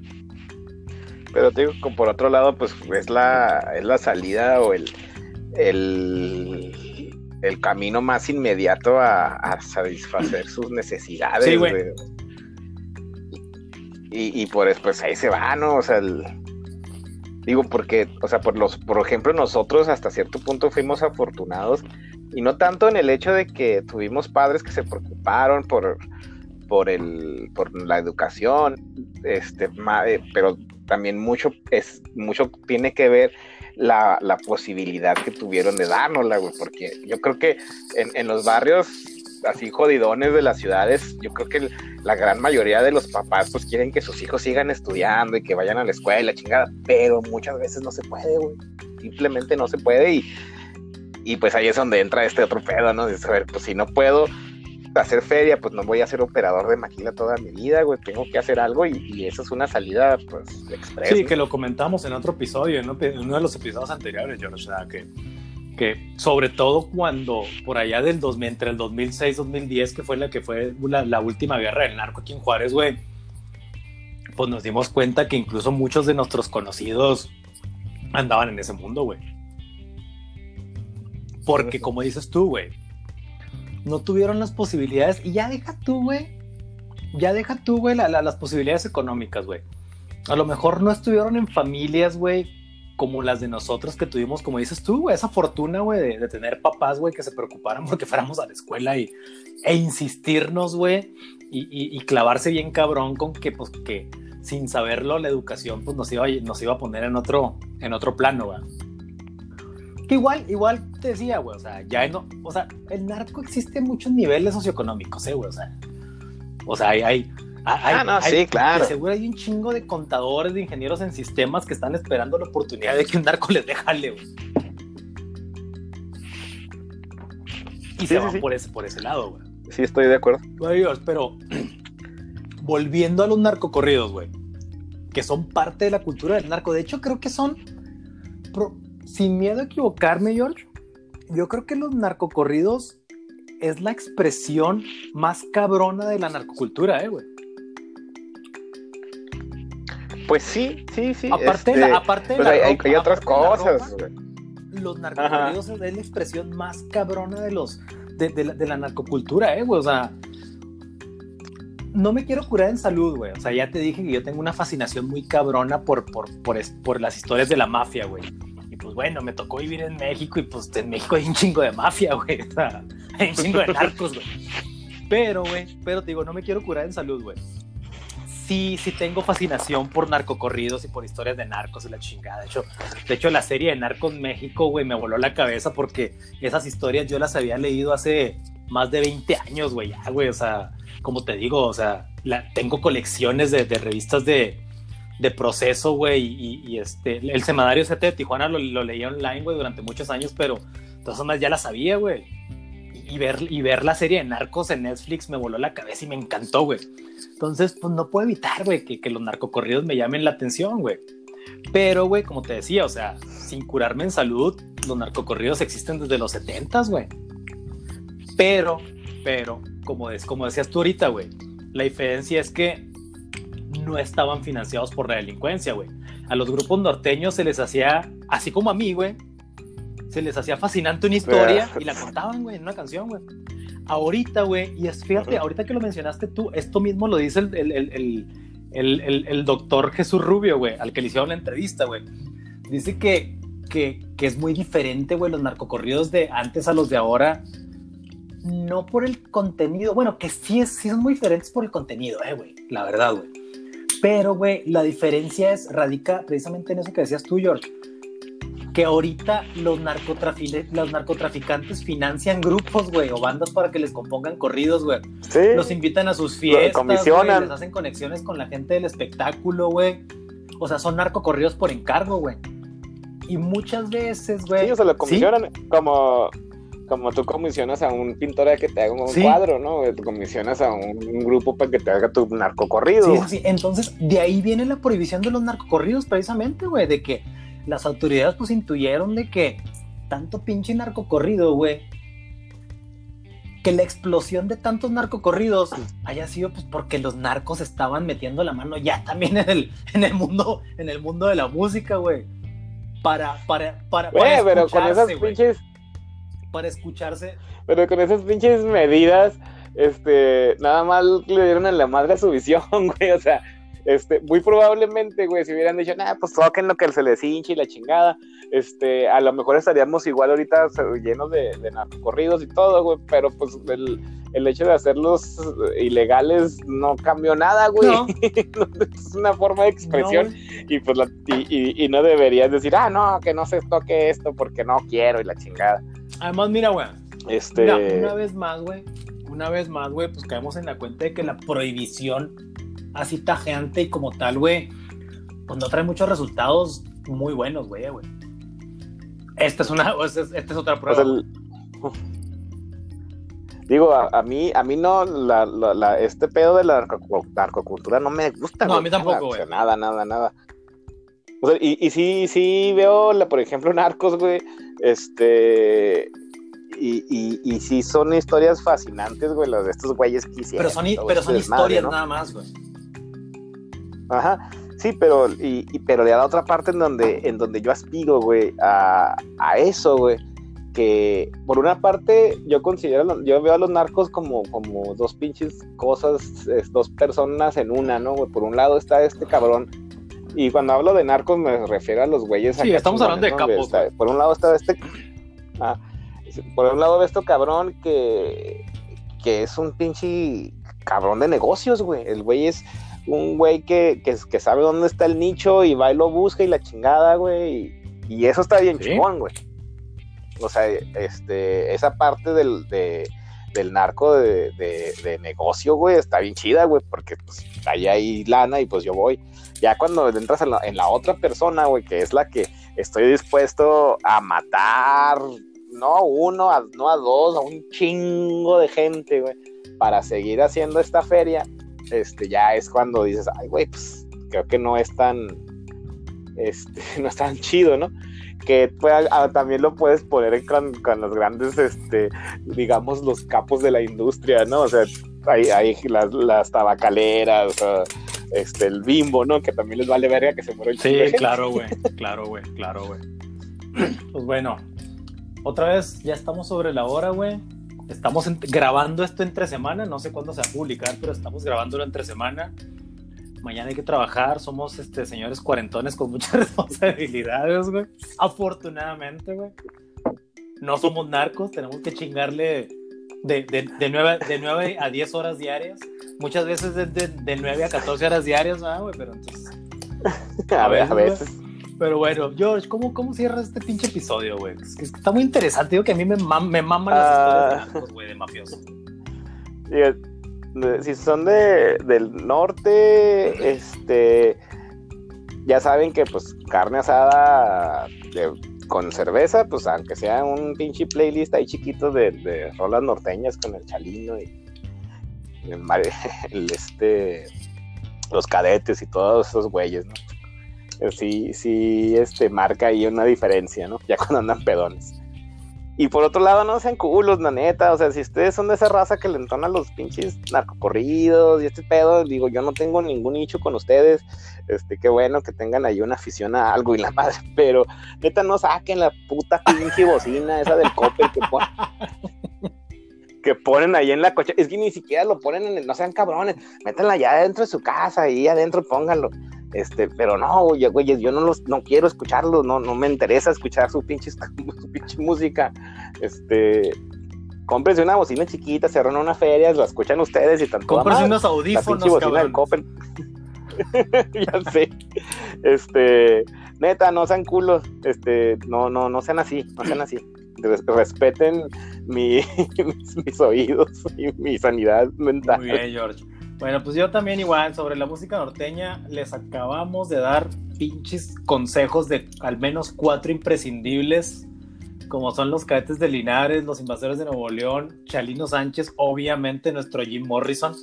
Pero te digo, por otro lado, pues es la, es la salida o el, el, el camino más inmediato a, satisfacer sus necesidades. Sí, güey. Y, y por pues ahí se va, ¿no? O sea, digo, porque, o sea, por los, por ejemplo, nosotros hasta cierto punto fuimos afortunados y no tanto en el hecho de que tuvimos padres que se preocuparon por, por, el, por la educación, este, eh, pero también mucho, es, mucho tiene que ver la, posibilidad que tuvieron de dárnosla, güey, porque yo creo que en, en, los barrios así jodidones de las ciudades, yo creo que la gran mayoría de los papás pues quieren que sus hijos sigan estudiando y que vayan a la escuela, chingada, pero muchas veces no se puede, güey, simplemente no se puede y y pues ahí es donde entra este otro pedo, ¿no? Dices, a ver, pues si no puedo hacer feria, pues no voy a ser operador de maquila toda mi vida, güey, tengo que hacer algo y, eso es una salida, pues, express. Sí, que lo comentamos en otro episodio, en uno de los episodios anteriores, yo, o sea, que, que sobre todo cuando por allá del 2000, entre el 2006 2010, que fue la que fue la, la última guerra del narco aquí en Juárez, güey, pues nos dimos cuenta que incluso muchos de nuestros conocidos andaban en ese mundo, güey. Porque como dices tú, güey, no tuvieron las posibilidades y ya deja tú, güey. Ya deja tú, güey, las posibilidades económicas, güey. A lo mejor no estuvieron en familias, güey, como las de nosotros que tuvimos, como dices tú, güey, esa fortuna, güey, de, tener papás, güey, que se preocuparan porque fuéramos a la escuela y, e insistirnos, güey, y, clavarse bien cabrón con que, pues, que sin saberlo la educación, pues, nos iba, nos iba a poner en otro, en otro plano, güey. Que igual, igual te decía, güey, o sea, ya no, o sea, el narco existe en muchos niveles socioeconómicos, eh, güey, o sea, o sea, hay, hay, ah, no, sí, claro. Seguro hay un chingo de contadores, de ingenieros en sistemas que están esperando la oportunidad de que un narco les déjale, güey. Y se van por, ese, por ese lado, güey. Sí, estoy de acuerdo. pero volviendo a los narcocorridos, güey, que son parte de la cultura del narco. De hecho, creo que son sin miedo a equivocarme, George, yo creo que los narcocorridos es la expresión más cabrona de la narcocultura, ¿eh, güey? Pues sí, sí, sí. Aparte, de la, este, aparte pues hay, otras cosas. los narcocorridos es la expresión más cabrona de los de, la, de la narcocultura, ¿eh, güey? O sea, no me quiero curar en salud, güey. O sea, ya te dije que yo tengo una fascinación muy cabrona por, por, por, por las historias de la mafia, güey bueno, me tocó vivir en México y pues en México hay un chingo de mafia, güey. O sea, hay un chingo de narcos, güey. Pero, güey, pero te digo, no me quiero curar en salud, güey. Sí, sí tengo fascinación por narcocorridos y por historias de narcos y la chingada. De hecho, de hecho la serie de Narcos México, güey, me voló la cabeza porque esas historias yo las había leído hace más de 20 años, güey, ya, güey. O sea, como te digo, o sea, la, tengo colecciones de, de revistas de, de proceso, güey, y, este, el semanario CT de Tijuana lo, lo leía online, güey, durante muchos años, pero todas más ya la sabía, güey. Y, ver, y ver la serie de Narcos en Netflix me voló la cabeza y me encantó, güey. Entonces, pues no puedo evitar, güey, que, que los narcocorridos me llamen la atención, güey. Pero, güey, como te decía, o sea, sin curarme en salud, los narcocorridos existen desde los 70, güey. Pero, pero, como, es, como decías tú ahorita, güey, la diferencia es que no estaban financiados por la delincuencia, güey. A los grupos norteños se les hacía, así como a mí, güey, se les hacía fascinante una historia y la contaban, güey, en una canción, güey. Ahorita, güey, y es, fíjate, ahorita que lo mencionaste tú, esto mismo lo dice el, el, doctor Jesús Rubio, güey, al que le hicieron la entrevista, güey. Dice que, que, que es muy diferente, güey, los narcocorridos de antes a los de ahora no por el contenido, bueno, que sí, es, sí son muy diferentes por el contenido, eh, güey, la verdad, güey. Pero, güey, la diferencia es, radica precisamente en eso que decías tú, George, que ahorita los, los narcotraficantes financian grupos, güey, o bandas para que les compongan corridos, güey. Sí. Los invitan a sus fiestas, güey, les hacen conexiones con la gente del espectáculo, güey. O sea, son narcocorridos por encargo, güey. Y muchas veces, güey. Sí, o sea, lo comisionan como como tú comisionas a un pintor a que te haga un cuadro, ¿no? Tú comisionas a un, grupo para que te haga tu narcocorrido. Sí, sí, entonces de ahí viene la prohibición de los narcocorridos precisamente, güey, de que las autoridades pues intuyeron de que tanto pinche narcocorrido, güey, que la explosión de tantos narcocorridos haya sido pues porque los narcos estaban metiendo la mano ya también en el, en el mundo, en el mundo de la música, güey. Para, para, para, para pero con esas pinches para escucharse. Pero con esas pinches medidas, este, nada más le dieron en la madre a su visión, güey, o sea, este, muy probablemente, güey, si hubieran dicho, nah, pues toquen lo que se les hinche y la chingada, este, a lo mejor estaríamos igual ahorita llenos de, de narcocorridos y todo, güey, pero pues el, el, hecho de hacerlos ilegales no cambió nada, güey. es una forma de expresión y pues la, y, y no deberías decir, ah, no, que no se toque esto porque no quiero y la chingada. Además, mira, güey. Este... una vez más, güey. Una vez más, güey, pues caemos en la cuenta de que la prohibición así tajeante y como tal, güey, pues no trae muchos resultados muy buenos, güey, güey. Esta es una, esta es, otra prueba. Digo, a, mí, a mí no, la, este pedo de la narcocultura no me gusta. No, a mí tampoco, güey. Nada, nada, nada. y, y sí, sí veo, la, por ejemplo, Narcos, güey, este. Y, y, y sí son historias fascinantes, güey, las de estos güeyes que hicieron. Pero son, pero son historias nada más, güey. Ajá. Sí, pero, y, pero le da otra parte en donde, en donde yo aspiro, güey, a, a eso, güey. Que por una parte yo considero, yo veo a los narcos como, como dos pinches cosas, dos personas en una, ¿no? Por un lado está este cabrón y cuando hablo de narcos me refiero a los güeyes. Sí, estamos hablando de capos. por un lado está este. Ah, por un lado, esto cabrón que, que es un pinche cabrón de negocios, güey. El güey es un güey que, que, sabe dónde está el nicho y va y lo busca y la chingada, güey. Y, eso está bien chingón, güey. O sea, este, esa parte del, del narco de, de, negocio, güey, está bien chida, güey, porque pues ahí hay lana y pues yo voy. Ya cuando entras en la, en la otra persona, güey, que es la que estoy dispuesto a matar, no a uno, no a dos, a un chingo de gente, güey, para seguir haciendo esta feria, este, ya es cuando dices, ay, güey, pues creo que no es tan, este, no es tan chido, ¿no? Que también lo puedes poner con, con, los grandes, este, digamos, los capos de la industria, ¿no? O sea, hay, hay las, las tabacaleras, este, el bimbo, ¿no? Que también les vale verga que se muera el Sí, claro, güey, claro, güey, claro, güey. Pues bueno, otra vez ya estamos sobre la hora, güey. Estamos grabando esto entre semana, no sé cuándo se va a publicar, pero estamos grabándolo entre semana. Mañana hay que trabajar, somos este, señores cuarentones con muchas responsabilidades, güey. Afortunadamente, güey. No somos narcos, tenemos que chingarle de, de, de, 9, de 9 a 10 horas diarias. Muchas veces de, de 9 a 14 horas diarias, güey? Pero entonces... A, ver, a veces. Pero bueno, George, ¿cómo, cómo cierras este pinche episodio, güey? Es que está muy interesante. Digo que a mí me, me maman las historias de, ah. de mafiosos. Si son de, del norte, este. Ya saben que, pues, carne asada con cerveza, pues, aunque sea un pinche playlist ahí chiquito de, rolas norteñas con el chalino y. el este. Los cadetes y todos esos güeyes, ¿no? sí, sí, este, marca ahí una diferencia, ¿no? Ya cuando andan pedones. Y por otro lado, no sean culos, la neta. O sea, si ustedes son de esa raza que le entonan los pinches narcocorridos y este pedo, digo, yo no tengo ningún nicho con ustedes. Este, qué bueno que tengan ahí una afición a algo y la madre. Pero neta, no saquen la puta pinche bocina esa del copper que ponen. que ponen ahí en la coche. Es que ni siquiera lo ponen en el, no sean cabrones. Métanla allá dentro de su casa, ahí adentro pónganlo. Este, pero no, oye, güey, yo no los, no quiero escucharlos, no, no me interesa escuchar su pinche, su pinche música. Este, cómprense una bocina chiquita, cerran una feria, la escuchan ustedes y tanto. Cómprense unos audífonos, bocina del ya sé. Este, neta, no sean culos, este, no, no, no sean así, no sean así. Respeten mi, mis, mis, oídos y mi sanidad mental. Muy bien, George. Bueno, pues yo también igual, sobre la música norteña, les acabamos de dar pinches consejos de al menos cuatro imprescindibles, como son los cadetes de Linares, los invasores de Nuevo León, Chalino Sánchez, obviamente nuestro Jim Morrison,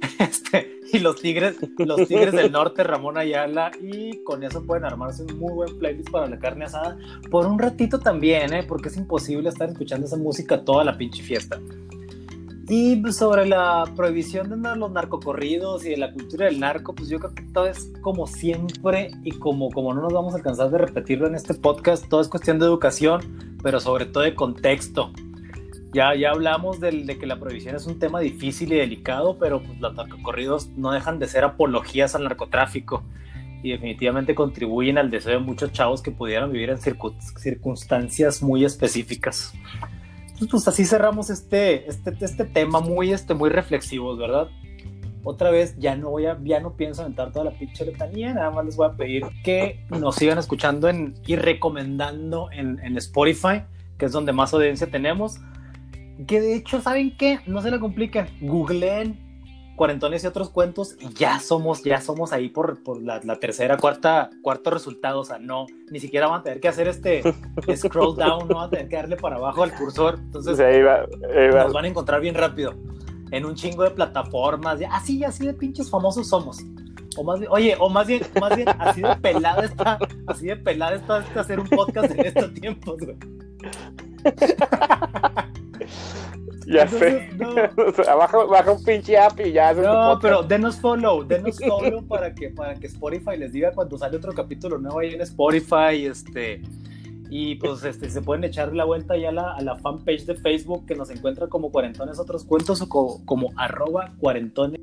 este, y los tigres, los tigres del norte, Ramón Ayala, y con eso pueden armarse un muy buen playlist para la carne asada, por un ratito también, ¿eh? porque es imposible estar escuchando esa música toda la pinche fiesta. Y pues, sobre la prohibición de los narcocorridos y de la cultura del narco, pues yo creo que todo es como siempre y como, como no nos vamos a alcanzar de repetirlo en este podcast, todo es cuestión de educación, pero sobre todo de contexto. Ya, ya hablamos de, de que la prohibición es un tema difícil y delicado, pero pues, los narcocorridos no dejan de ser apologías al narcotráfico y definitivamente contribuyen al deseo de muchos chavos que pudieran vivir en circunstancias muy específicas pues así cerramos este, este, este tema muy, este, muy reflexivos, ¿verdad? Otra vez, ya no voy a, ya no pienso aventar toda la pinche letanía, nada más les voy a pedir que nos sigan escuchando en, y recomendando en, en Spotify, que es donde más audiencia tenemos. Que de hecho, ¿saben qué? No se le compliquen. Googleen cuarentones y otros cuentos y ya somos, ya somos ahí por, por la, la, tercera, cuarta, cuarto resultado. O sea, no, ni siquiera van a tener que hacer este scroll down, no van a tener que darle para abajo al cursor. Entonces, nos van a encontrar bien rápido en un chingo de plataformas. Así, así de pinches famosos somos. O más bien, oye, o más bien, más bien, así de pelada está, así de pelada está, hacer un podcast en estos tiempos, güey. Ya sé. baja, un pinche app y ya. No, pero denos follow, denos follow para que, para que Spotify les diga cuando sale otro capítulo nuevo ahí en Spotify, este. Y pues este, se pueden echar la vuelta ya a la, a la fanpage de Facebook que nos encuentra como Cuarentones Otros Cuentos o como, como arroba cuarentones